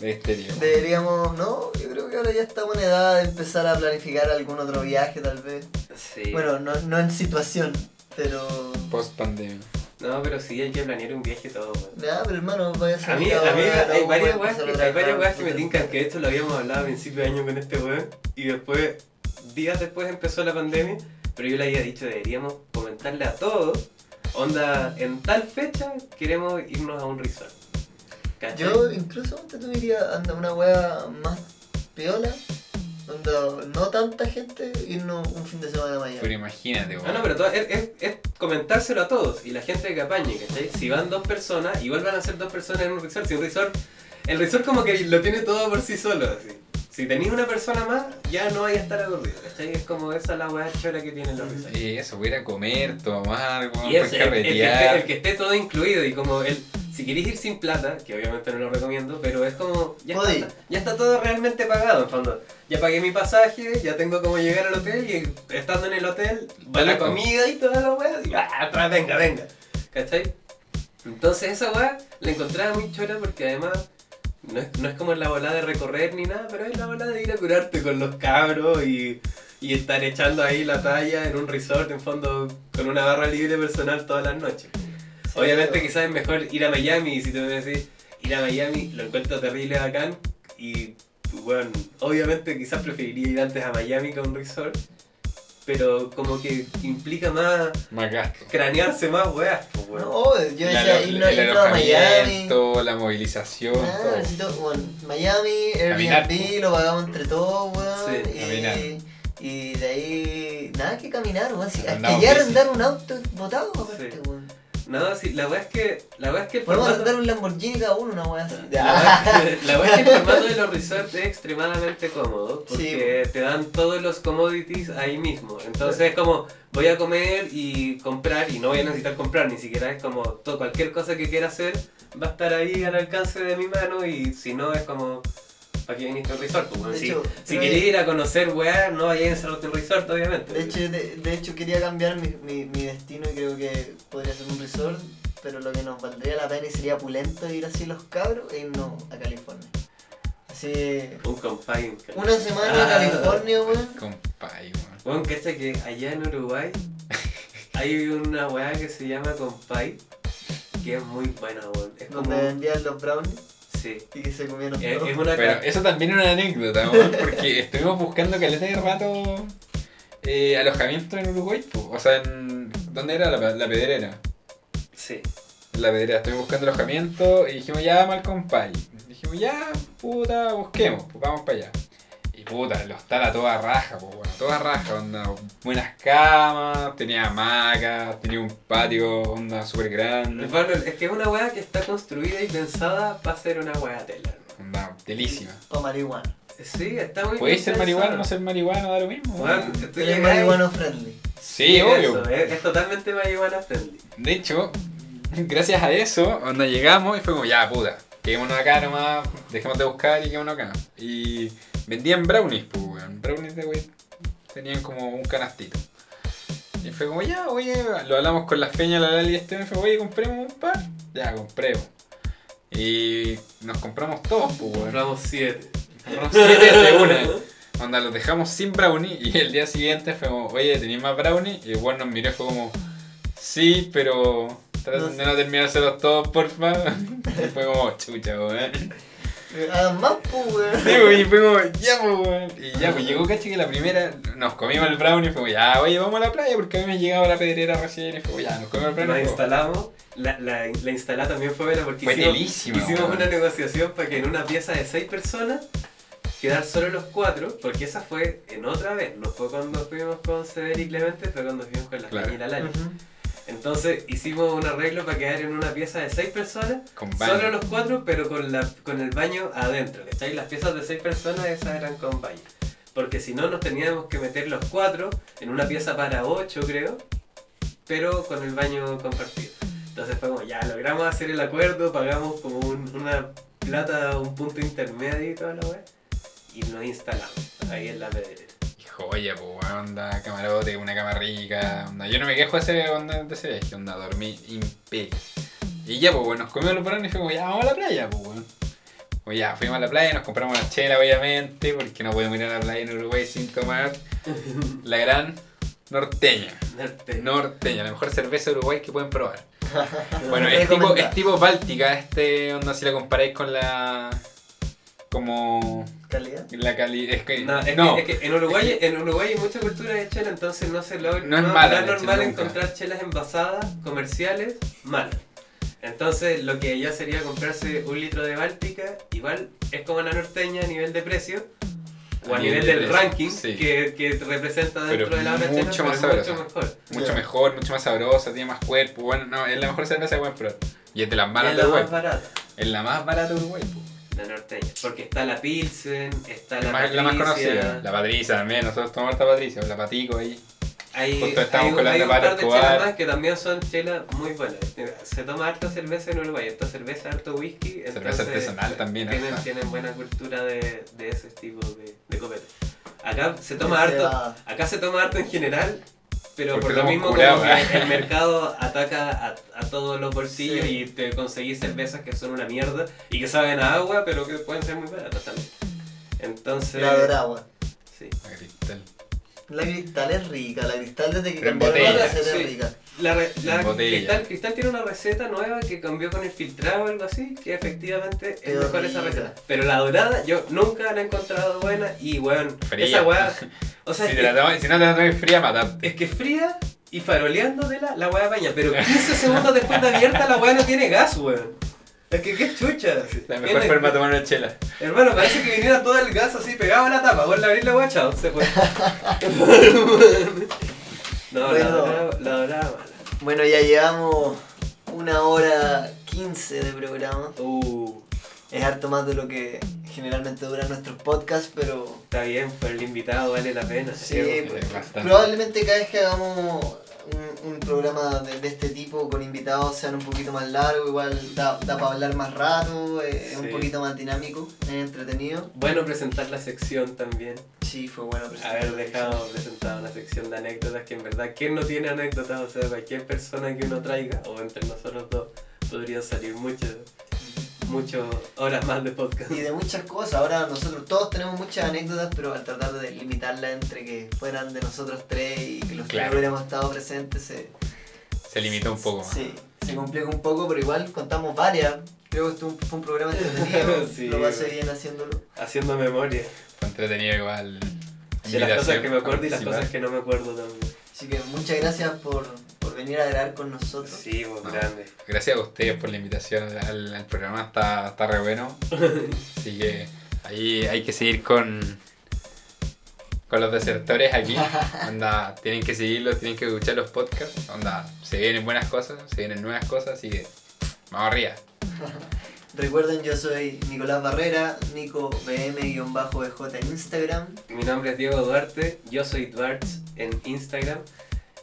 De estéreo. Deberíamos, no, yo creo que ahora ya estamos en edad de empezar a planificar algún otro viaje tal vez. sí. Bueno, no, no en situación, pero... Post pandemia. No, pero sí hay que planear un viaje todo, weón. Nada, pero hermano, vaya a A salir mí, a mí hay varias a weas que, a hay varias weas que me tincan, que esto lo habíamos hablado a principio de año con este weón, y después, días después empezó la pandemia, pero yo le había dicho, deberíamos comentarle a todos, onda, en tal fecha queremos irnos a un resort. ¿Cachai? Yo incluso te tuviera anda una wea más piola, donde no tanta gente, irnos un fin de semana a Pero imagínate, Ah, weón. no, pero todo- es, es- es comentárselo a todos y la gente que apañe, ¿cachai? Si van dos personas, igual van a ser dos personas en un resort. Si un resort, el resort como que lo tiene todo por sí solo, así. Si tenéis una persona más, ya no vais a estar aburrido, ¿cachai? Es como esa la weá chora que tienen los resorts. Y eso, voy a comer, tomar, weón, Y el, el que esté, el que esté todo incluido y como el, si queréis ir sin plata, que obviamente no lo recomiendo, pero es como, ya está, ya está todo realmente pagado en fondo. Ya pagué mi pasaje, ya tengo como llegar al hotel y estando en el hotel, va la comida y toda la weá, y ah, atrás, venga, venga, ¿cachai? Entonces esa weá la encontraba muy chora porque además no es, no es como la volada de recorrer ni nada, pero es la volada de ir a curarte con los cabros y, y estar echando ahí la talla en un resort en fondo con una barra libre personal todas las noches. Obviamente quizás es mejor ir a Miami y si tú me decís ir a Miami lo encuentro terrible bacán y bueno, obviamente quizás preferiría ir antes a Miami que a un resort. pero como que implica más Más gasto. cranearse más weas, pues, weón. No, yo decía alo- irnos a Miami. la movilización, Ah, todo. necesito, bueno, Miami, Caminar, Airbnb, lo pagamos entre todos, weón. Sí, caminar. y, de ahí, nada que caminar, weón. Si, bici. arrendar un auto botado, aparte, Sí. weón. No, sí, la wea es que, la wea es que el Podemos formato- un Lamborghini cada uno, una weá así. La verdad es que- el formato de los resorts es extremadamente cómodo porque te dan todos los commodities ahí mismo. Entonces es como voy a comer y comprar y no voy a necesitar comprar ni siquiera es como to- cualquier cosa que quiera hacer va a estar ahí al alcance de mi mano y si no es como ¿para qué viniste al resort? Pues, bueno, si hecho, si creo querés que- ir a conocer weá, no vayas a un resort obviamente. De hecho, de, de hecho, quería cambiar mi, mi, mi destino y creo que podría ser un resort, pero lo que nos valdría la pena y sería pulento ir así los cabros e irnos a California. Así, un compay. una semana a Ah. California, weón. Compay, weón. Bueno, cacha que allá en Uruguay hay una weá que se llama compay que es muy buena, weón. Es como. Donde vendían los brownies Sí. y que se comieron Es, todos. es una Pero eso también es una anécdota, porque estuvimos buscando caleta de rato eh, alojamiento en Uruguay, po. o sea, en... ¿dónde era la, la pedrera? Sí. La pedrera, estuvimos buscando alojamiento y dijimos, ya, mal compay. Dijimos, ya, puta, busquemos, pues vamos para allá. Puta, el hostal a toda raja, pues bueno, toda raja, onda, buenas camas, tenía hamacas, tenía un patio, onda, súper grande, Pablo, es que es una weá que está construida y pensada para ser una weá tela. onda, delísima. O marihuana. Sí, está muy Puede bien ser marihuana, no ser marihuana, da lo mismo. Él es marihuana friendly. Sí, obvio. es, es totalmente marihuana friendly. De hecho, gracias a eso, onda llegamos y fue como, ya, puta, quedémonos acá nomás, dejemos de buscar y quedémonos acá. Y vendían brownies, pues, weón. Brownies de wey, tenían como un canastito. Y fue como, ya, oye, lo hablamos con la feña, la Lali y este, y fue, oye, compremos un par. Ya, compremos. Y nos compramos todos, pues, weón. Compramos siete. Compramos siete de una. Onda, los dejamos sin brownie y el día siguiente fue como, oye, ¿tenéis más brownie? Y el weón nos miró y fue como, sí, pero traten No de no terminárselos todos, porfa. Y fue como, chucha, weón. Eh, Hagan más, pues, weón. Sí, y como, ya, pues, weón. Y ya, pues llegó cachi que la primera, nos comimos el brownie y fue ya, oye, vamos a la playa porque a mí me llegaba la pedrera recién y fue ya, nos comimos el brownie. La instalamos. La, la, la instalada también fue buena porque Fue hicimos, una negociación para que en una pieza de seis personas quedar solo los cuatro, porque esa fue en otra vez, no fue cuando fuimos con Sever y Clemente, fue cuando fuimos con la Claro. Peña y la Lali. Entonces hicimos un arreglo para quedar en una pieza de seis personas, Con baño. solo los cuatro, pero con, la, con el baño adentro, ¿cachai? Las piezas de seis personas, esas eran con baño. Porque si no, nos teníamos que meter los cuatro en una pieza para ocho, creo, pero con el baño compartido. Entonces fue como, ya logramos hacer el acuerdo, pagamos como un- una plata, un punto intermedio y toda la wea, y nos instalamos ahí en la pedrera. Joya, pues, onda, camarote, una cama rica, onda. Yo no me quejo de ese, onda, de ese viaje, onda, dormí imperio. Y ya, pues, bueno, nos comimos los brownies y fuimos, ya, vamos a la playa, pues, weón. Pues ya, fuimos a la playa, nos compramos una chela, obviamente, porque no podemos ir a la playa en Uruguay sin tomar la gran norteña. Norte. Norteña, la mejor cerveza de Uruguay que pueden probar. Bueno, es tipo, es tipo báltica, este, onda, si la comparáis con la... como... Calidad. la calidad... Es que... No, es, no. Que, es que en Uruguay, en Uruguay hay mucha cultura de chela, entonces no se logra. No es mala es normal encontrar chelas envasadas, comerciales, malas. Entonces lo que ya sería comprarse un litro de Báltica, igual es como la norteña a nivel de precio, o a, nivel, del ranking sí. que, que representa dentro Pero de la otra mucho chela, más pero mucho mejor. Mucho mejor, mucho más sabrosa, tiene más cuerpo. Bueno, no, es la mejor cerveza que pueden probar. Y es de las malas es de la Uruguay. más barata, Es la más barata de Uruguay. po. La norteña. Porque está la Pilsen, está La, la, la más Patricia, conocida. La Patricia también, nosotros tomamos esta Patricia, la Patico ahí. Hay, Justo estábamos hay, con la hay un par de chelas más que también son chelas muy buenas. Se toma harta cerveza en Uruguay, harta cerveza, harto whisky. Cerveza artesanal también, Tienen, harta. tienen buena cultura de, de ese tipo de, de copete. Acá se toma harto, acá se toma harto en general, pero Porque por lo mismo como que el mercado ataca a, a todos los bolsillos Sí. y te conseguís cervezas que son una mierda y que saben a agua, pero que pueden ser muy baratas también. Entonces, La doragua. sí. La cristal. La cristal es rica, la cristal desde que cambiaron la sí. es rica. La, re- la. Cristal, Cristal tiene una receta nueva que cambió con el filtrado o algo así, que efectivamente es Qué mejor esa receta. Pero la dorada yo nunca la he encontrado buena y weón, Fría. esa weá, o sea, si, es, te la que, tomas- si no te la tomas fría, mataste. es que fría y faroleándotela la weá baña, pero 15 segundos después de abierta la weá no tiene gas, weón. Es que qué chucha. La mejor Tiene- forma de tomar una chela. Hermano, parece que viniera todo el gas así pegado a la tapa. Vuelve a abrir la weá, chao, se fue. no, la Bueno. dorada, la dorada mala. Bueno, ya llevamos una hora 15 de programa. Uh, Es harto más de lo que generalmente duran nuestros podcasts, pero está bien, por el invitado vale la pena. sí, Diego. pues, bastante. probablemente cada vez que hagamos un, un programa de, de este tipo con invitados sean un poquito más largos, igual da, da para hablar más rato, eh, es un poquito más dinámico, es entretenido. Bueno presentar la sección también. Sí, fue bueno presentar Haber dejado presentada una sección de anécdotas que en verdad, ¿quién no tiene anécdotas? O sea, cualquier persona que uno traiga, o entre nosotros dos, podría salir muchas muchas horas más de podcast. Y de muchas cosas, ahora nosotros todos tenemos muchas anécdotas, pero al tratar de limitarlas entre que fueran de nosotros tres y que los Claro. tres hubiéramos estado presentes, se, Se limitó un poco. Sí, se complica un poco, pero igual contamos varias. Creo que fue un programa entretenido, Sí, lo pasé bien haciéndolo. Haciendo memoria Fue entretenido igual. de las cosas que me acuerdo y las cosas que no me acuerdo también. Así que muchas gracias por, por venir a grabar con nosotros. Sí, pues No. grande. Gracias a ustedes por la invitación al, al programa, está, está re bueno. Así que ahí hay que seguir con, con los desertores aquí. Onda, tienen que seguirlos, tienen que escuchar los podcasts. Onda, se vienen buenas cosas, se vienen nuevas cosas, así que vamos arriba. Recuerden, yo soy Nicolás Barrera, Nico BM-BJ en Instagram. Mi nombre es Diego Duarte, yo soy Duarts en Instagram.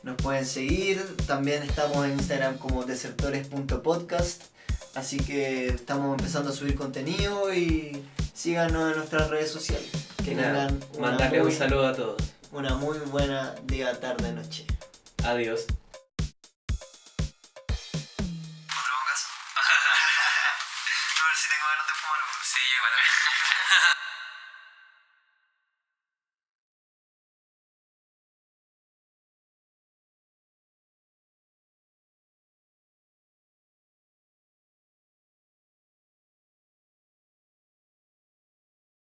Nos pueden seguir, también estamos en Instagram como desertores.podcast. Así que estamos empezando a subir contenido y síganos en nuestras redes sociales. Que tengan una mandarle un saludo a todos. una muy buena día, tarde, noche. Adiós.